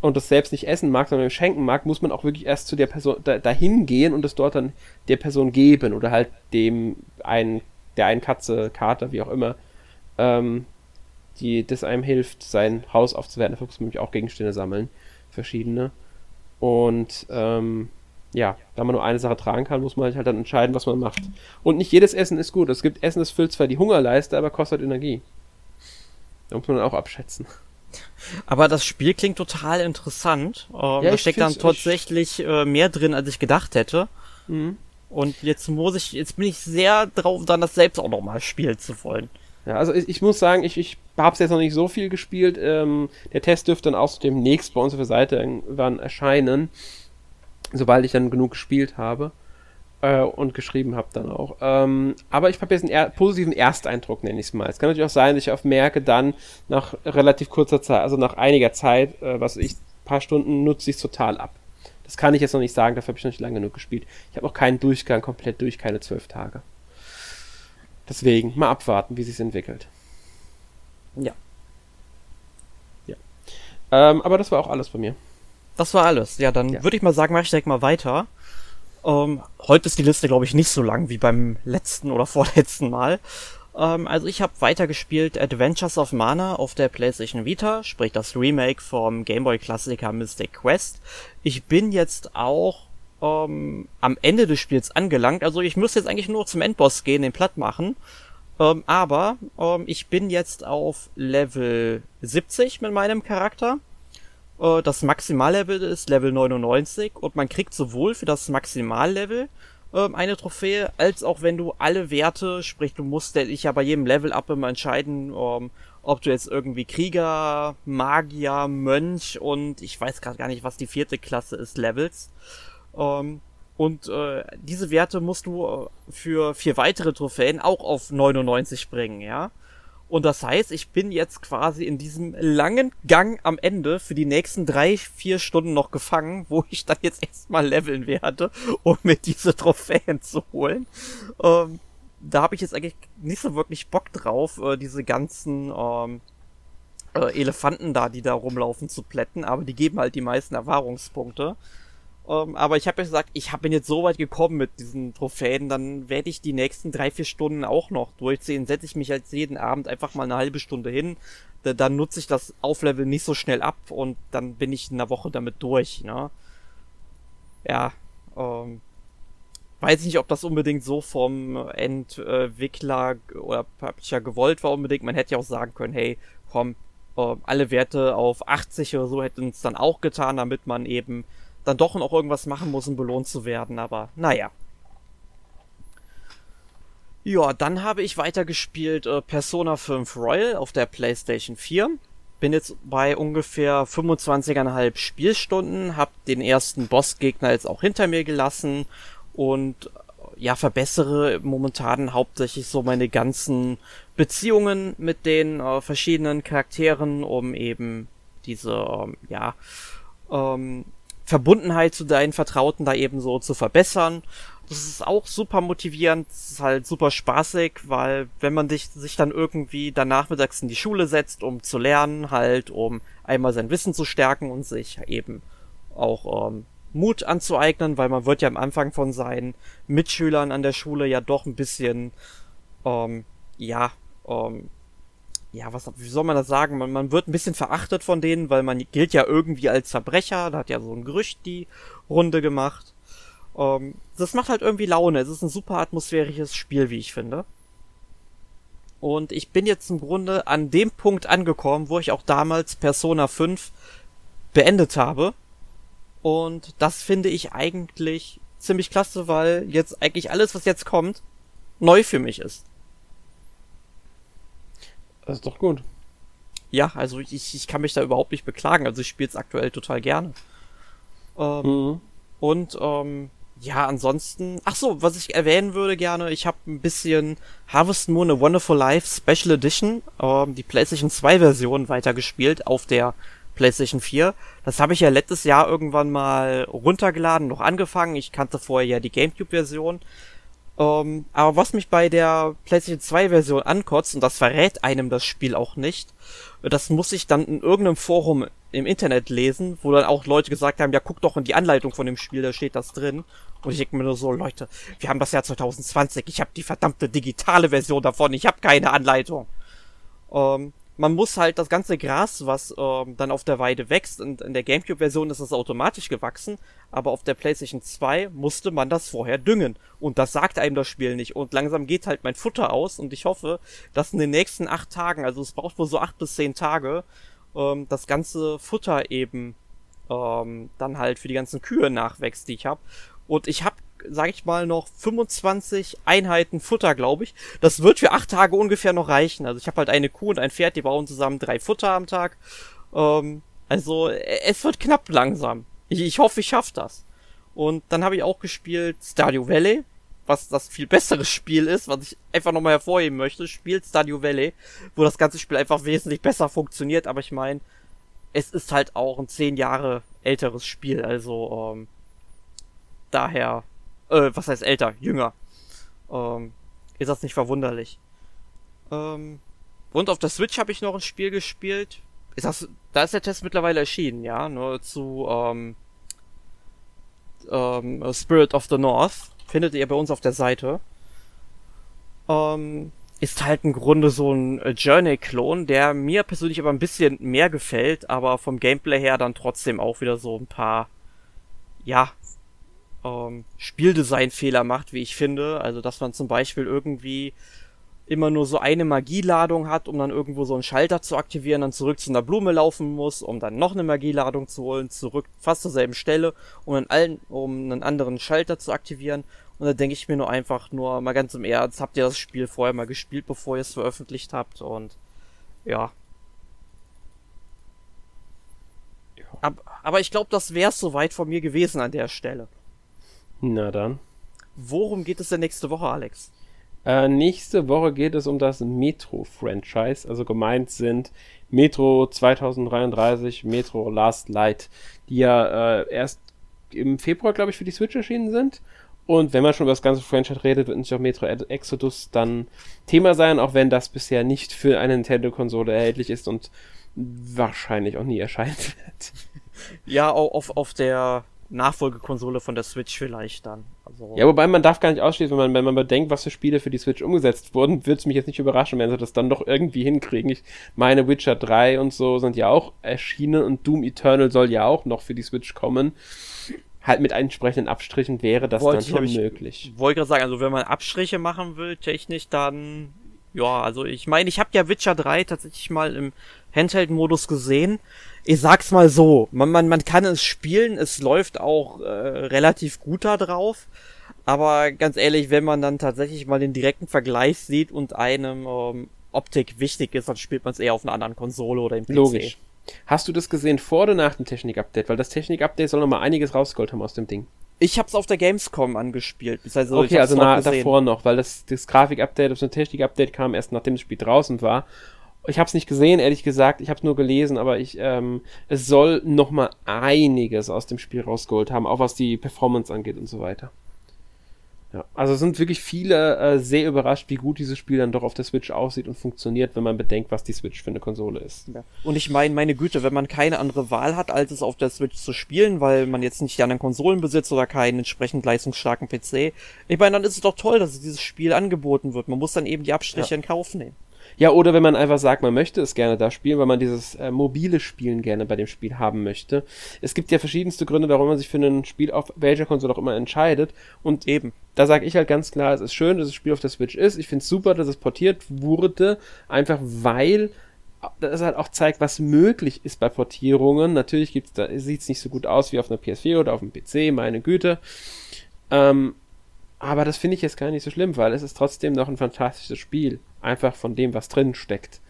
und das selbst nicht essen mag, sondern schenken mag, muss man auch wirklich erst zu der Person da, dahin gehen und es dort dann der Person geben oder halt dem einen der einen Katze, Kater, wie auch immer, ähm, die das einem hilft, sein Haus aufzuwerten. Dafür muss man nämlich auch Gegenstände sammeln, verschiedene. Und ähm, ja, da man nur eine Sache tragen kann, muss man halt dann entscheiden, was man macht. Und nicht jedes Essen ist gut. Es gibt Essen, das füllt zwar die Hungerleiste, aber kostet Energie. Da muss man dann auch abschätzen. Aber das Spiel klingt total interessant. Ähm, ja, da steckt dann tatsächlich äh, mehr drin, als ich gedacht hätte. Mhm. Und jetzt muss ich, jetzt bin ich sehr drauf, dann das selbst auch nochmal spielen zu wollen. Ja, also ich, ich muss sagen, ich, ich habe es jetzt noch nicht so viel gespielt. Ähm, der Test dürfte dann auch demnächst bei uns auf der Seite irgendwann erscheinen sobald ich dann genug gespielt habe äh, und geschrieben habe dann auch. Ähm, aber ich habe jetzt einen er positiven Ersteindruck, nenne ich es mal. Es kann natürlich auch sein, dass ich auf merke, dann nach relativ kurzer Zeit, also nach einiger Zeit, äh, was ich, paar Stunden nutze ich es total ab. Das kann ich jetzt noch nicht sagen, dafür habe ich noch nicht lange genug gespielt. Ich habe auch keinen Durchgang komplett durch, keine zwölf Tage. Deswegen mal abwarten, wie sich entwickelt. Ja. Ja. Ähm, aber das war auch alles von mir. Das war alles. Ja, dann ja. würde ich mal sagen, mach ich direkt mal weiter. Ähm, heute ist die Liste, glaube ich, nicht so lang wie beim letzten oder vorletzten Mal. Ähm, also ich habe weitergespielt Adventures of Mana auf der PlayStation Vita, sprich das Remake vom Game Boy Klassiker Mystic Quest. Ich bin jetzt auch ähm, am Ende des Spiels angelangt. Also ich muss jetzt eigentlich nur zum Endboss gehen, den platt machen. Ähm, aber ähm, ich bin jetzt auf Level 70 mit meinem Charakter. Äh, das Maximallevel ist Level 99 und man kriegt sowohl für das Maximallevel ähm, eine Trophäe, als auch wenn du alle Werte, sprich du musst dich ja bei jedem Level up immer entscheiden, ähm, ob du jetzt irgendwie Krieger, Magier, Mönch und ich weiß gerade gar nicht, was die vierte Klasse ist, Levels. Ähm, und äh, diese Werte musst du äh, für vier weitere Trophäen auch auf 99 bringen, ja. Und das heißt, ich bin jetzt quasi in diesem langen Gang am Ende für die nächsten drei, vier Stunden noch gefangen, wo ich dann jetzt erstmal leveln werde, um mir diese Trophäen zu holen. Ähm, da habe ich jetzt eigentlich nicht so wirklich Bock drauf, äh, diese ganzen ähm, äh, Elefanten da, die da rumlaufen, zu plätten, aber die geben halt die meisten Erfahrungspunkte. Ähm, aber ich habe ja gesagt, ich bin jetzt so weit gekommen mit diesen Trophäen, dann werde ich die nächsten drei, vier Stunden auch noch durchziehen. Setze ich mich jetzt jeden Abend einfach mal eine halbe Stunde hin. Da, dann nutze ich das Auflevel nicht so schnell ab und dann bin ich in einer Woche damit durch. Ne? Ja, ähm, weiß nicht, ob das unbedingt so vom Entwickler oder Publisher gewollt war unbedingt. Man hätte ja auch sagen können, hey, komm, äh, alle Werte auf 80 oder so hätten es dann auch getan, damit man eben dann doch noch irgendwas machen muss, um belohnt zu werden. Aber naja. Ja, dann habe ich weitergespielt äh, Persona 5 Royal auf der PlayStation 4. Bin jetzt bei ungefähr 25,5 Spielstunden, hab den ersten Bossgegner jetzt auch hinter mir gelassen und ja, verbessere momentan hauptsächlich so meine ganzen Beziehungen mit den äh, verschiedenen Charakteren, um eben diese, ähm, ja, ähm, Verbundenheit zu deinen Vertrauten da eben so zu verbessern. Das ist auch super motivierend, das ist halt super spaßig, weil wenn man dich, sich dann irgendwie dann nachmittags in die Schule setzt, um zu lernen, halt, um einmal sein Wissen zu stärken und sich eben auch ähm, Mut anzueignen, weil man wird ja am Anfang von seinen Mitschülern an der Schule ja doch ein bisschen, ähm, ja, ähm, ja, was, wie soll man das sagen? Man, man wird ein bisschen verachtet von denen, weil man gilt ja irgendwie als Verbrecher. Da hat ja so ein Gerücht die Runde gemacht. Ähm, das macht halt irgendwie Laune. Es ist ein super atmosphärisches Spiel, wie ich finde. Und ich bin jetzt im Grunde an dem Punkt angekommen, wo ich auch damals Persona 5 beendet habe. Und das finde ich eigentlich ziemlich klasse, weil jetzt eigentlich alles, was jetzt kommt, neu für mich ist. Das ist doch gut. Ja, also ich, ich kann mich da überhaupt nicht beklagen. Also ich spiele es aktuell total gerne. Ähm, mhm. Und ähm, ja, ansonsten, ach so, was ich erwähnen würde gerne, ich habe ein bisschen Harvest Moon A Wonderful Life Special Edition, ähm, die PlayStation 2 Version weitergespielt auf der PlayStation 4. Das habe ich ja letztes Jahr irgendwann mal runtergeladen, noch angefangen. Ich kannte vorher ja die GameCube-Version. Ähm, aber was mich bei der PlayStation 2 Version ankotzt, und das verrät einem das Spiel auch nicht, das muss ich dann in irgendeinem Forum im Internet lesen, wo dann auch Leute gesagt haben, ja, guck doch in die Anleitung von dem Spiel, da steht das drin. Und ich denke mir nur so, Leute, wir haben das Jahr 2020, ich habe die verdammte digitale Version davon, ich habe keine Anleitung. Ähm, man muss halt das ganze Gras, was ähm, dann auf der Weide wächst, und in der GameCube-Version ist das automatisch gewachsen, aber auf der PlayStation 2 musste man das vorher düngen. Und das sagt einem das Spiel nicht. Und langsam geht halt mein Futter aus und ich hoffe, dass in den nächsten acht Tagen, also es braucht wohl so acht bis zehn Tage, ähm, das ganze Futter eben ähm, dann halt für die ganzen Kühe nachwächst, die ich habe. Und ich habe sag ich mal, noch 25 Einheiten Futter, glaube ich. Das wird für acht Tage ungefähr noch reichen. Also ich habe halt eine Kuh und ein Pferd, die bauen zusammen drei Futter am Tag. Ähm, also es wird knapp langsam. Ich, ich hoffe, ich schaffe das. Und dann habe ich auch gespielt Stadio Valley, was das viel bessere Spiel ist, was ich einfach nochmal hervorheben möchte. Spielt Stadio Valley, wo das ganze Spiel einfach wesentlich besser funktioniert. Aber ich meine, es ist halt auch ein zehn Jahre älteres Spiel. Also ähm, daher äh, was heißt älter? Jünger. Ähm, ist das nicht verwunderlich? Ähm, und auf der Switch habe ich noch ein Spiel gespielt. Ist das, da ist der Test mittlerweile erschienen, ja, nur zu ähm, ähm, Spirit of the North. Findet ihr bei uns auf der Seite. Ähm, ist halt im Grunde so ein Journey-Klon, der mir persönlich aber ein bisschen mehr gefällt, aber vom Gameplay her dann trotzdem auch wieder so ein paar, ja, ähm, Spieldesign-Fehler macht, wie ich finde. Also, dass man zum Beispiel irgendwie immer nur so eine Magieladung hat, um dann irgendwo so einen Schalter zu aktivieren, dann zurück zu einer Blume laufen muss, um dann noch eine Magieladung zu holen, zurück fast zur selben Stelle, um einen, allen, um einen anderen Schalter zu aktivieren. Und da denke ich mir nur einfach nur mal ganz im Ernst, habt ihr das Spiel vorher mal gespielt, bevor ihr es veröffentlicht habt und ja. ja. Aber, aber ich glaube, das wäre es soweit von mir gewesen an der Stelle. Na dann. Worum geht es denn nächste Woche, Alex? Äh, nächste Woche geht es um das Metro-Franchise. Also gemeint sind Metro 2033, Metro Last Light, die ja äh, erst im Februar, glaube ich, für die Switch erschienen sind. Und wenn man schon über das ganze Franchise redet, wird natürlich auch Metro Exodus dann Thema sein, auch wenn das bisher nicht für eine Nintendo-Konsole erhältlich ist und wahrscheinlich auch nie erscheinen wird. Ja, auf, auf der Nachfolgekonsole von der Switch vielleicht dann. Also ja, wobei man darf gar nicht ausschließen, wenn man, wenn man bedenkt, was für Spiele für die Switch umgesetzt wurden, würde es mich jetzt nicht überraschen, wenn sie das dann doch irgendwie hinkriegen. Ich meine, Witcher 3 und so sind ja auch erschienen und Doom Eternal soll ja auch noch für die Switch kommen. Halt mit entsprechenden Abstrichen wäre das Wollte dann schon ich, möglich. Wollte gerade sagen, also wenn man Abstriche machen will, technisch, dann Ja, also ich meine, ich habe ja Witcher 3 tatsächlich mal im Handheld-Modus gesehen. Ich sag's mal so, man, man, man kann es spielen, es läuft auch äh, relativ gut da drauf. Aber ganz ehrlich, wenn man dann tatsächlich mal den direkten Vergleich sieht und einem ähm, Optik wichtig ist, dann spielt man es eher auf einer anderen Konsole oder im PC. Logisch. Hast du das gesehen vor oder nach dem Technik-Update? Weil das Technik-Update soll noch mal einiges rausgeholt haben aus dem Ding. Ich hab's auf der Gamescom angespielt. Also okay, also na, davor noch, weil das, das Grafik-Update, das Technik-Update kam erst nachdem das Spiel draußen war. Ich habe es nicht gesehen, ehrlich gesagt. Ich habe es nur gelesen, aber ich, ähm, es soll noch mal einiges aus dem Spiel rausgeholt haben, auch was die Performance angeht und so weiter. Ja, also sind wirklich viele äh, sehr überrascht, wie gut dieses Spiel dann doch auf der Switch aussieht und funktioniert, wenn man bedenkt, was die Switch für eine Konsole ist. Ja. Und ich meine, meine Güte, wenn man keine andere Wahl hat, als es auf der Switch zu spielen, weil man jetzt nicht die anderen Konsolen besitzt oder keinen entsprechend leistungsstarken PC, ich meine, dann ist es doch toll, dass dieses Spiel angeboten wird. Man muss dann eben die Abstriche ja. in Kauf nehmen. Ja, oder wenn man einfach sagt, man möchte es gerne da spielen, weil man dieses äh, mobile Spielen gerne bei dem Spiel haben möchte. Es gibt ja verschiedenste Gründe, warum man sich für ein Spiel auf welcher Konsole auch immer entscheidet. Und eben, da sage ich halt ganz klar, es ist schön, dass das Spiel auf der Switch ist. Ich finde es super, dass es portiert wurde, einfach weil das halt auch zeigt, was möglich ist bei Portierungen. Natürlich gibt's da, sieht es nicht so gut aus wie auf einer PS4 oder auf dem PC, meine Güte. Ähm, aber das finde ich jetzt gar nicht so schlimm, weil es ist trotzdem noch ein fantastisches Spiel. Einfach von dem, was drin steckt.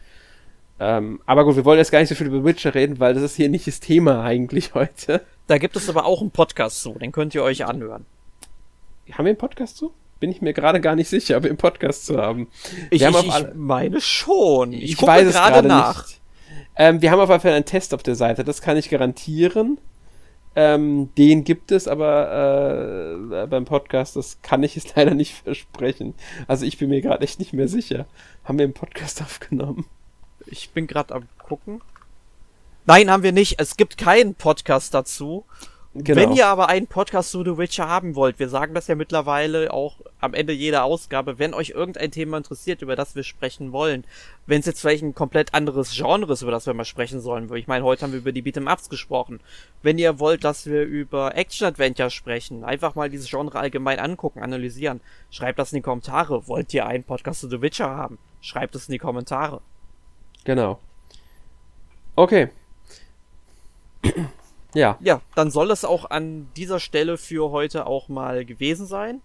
Ähm, aber gut, wir wollen jetzt gar nicht so viel über Witcher reden, weil das ist hier nicht das Thema eigentlich heute. Da gibt es aber auch einen Podcast zu, den könnt ihr euch anhören. Haben wir einen Podcast zu? Bin ich mir gerade gar nicht sicher, ob wir einen Podcast zu haben. Ich, wir ich, ich meine schon. Ich, ich weiß es gerade nach. Ähm, wir haben auf jeden Fall einen Test auf der Seite, das kann ich garantieren. Ähm, den gibt es, aber äh, beim Podcast, das kann ich es leider nicht versprechen. Also ich bin mir gerade echt nicht mehr sicher. Haben wir einen Podcast aufgenommen? Ich bin gerade am gucken. Nein, haben wir nicht. Es gibt keinen Podcast dazu. Genau. Wenn ihr aber einen Podcast zu The Witcher haben wollt, wir sagen das ja mittlerweile auch am Ende jeder Ausgabe, wenn euch irgendein Thema interessiert, über das wir sprechen wollen, wenn es jetzt vielleicht ein komplett anderes Genre ist, über das wir mal sprechen sollen, ich meine, heute haben wir über die Beat'em Ups gesprochen. Wenn ihr wollt, dass wir über Action-Adventure sprechen, einfach mal dieses Genre allgemein angucken, analysieren, schreibt das in die Kommentare. Wollt ihr einen Podcast zu The Witcher haben? Schreibt es in die Kommentare. Genau. Okay. Ja. Ja, dann soll es auch an dieser Stelle für heute auch mal gewesen sein.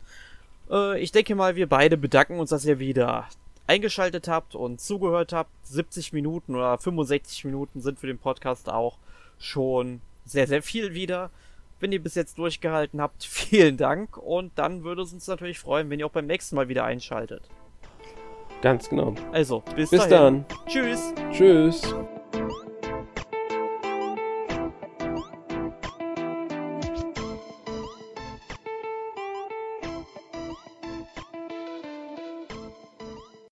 Äh, ich denke mal, wir beide bedanken uns, dass ihr wieder eingeschaltet habt und zugehört habt. 70 Minuten oder 65 Minuten sind für den Podcast auch schon sehr, sehr viel wieder. Wenn ihr bis jetzt durchgehalten habt, vielen Dank und dann würde es uns natürlich freuen, wenn ihr auch beim nächsten Mal wieder einschaltet. Ganz genau. Also, bis, bis dann. Tschüss. Tschüss.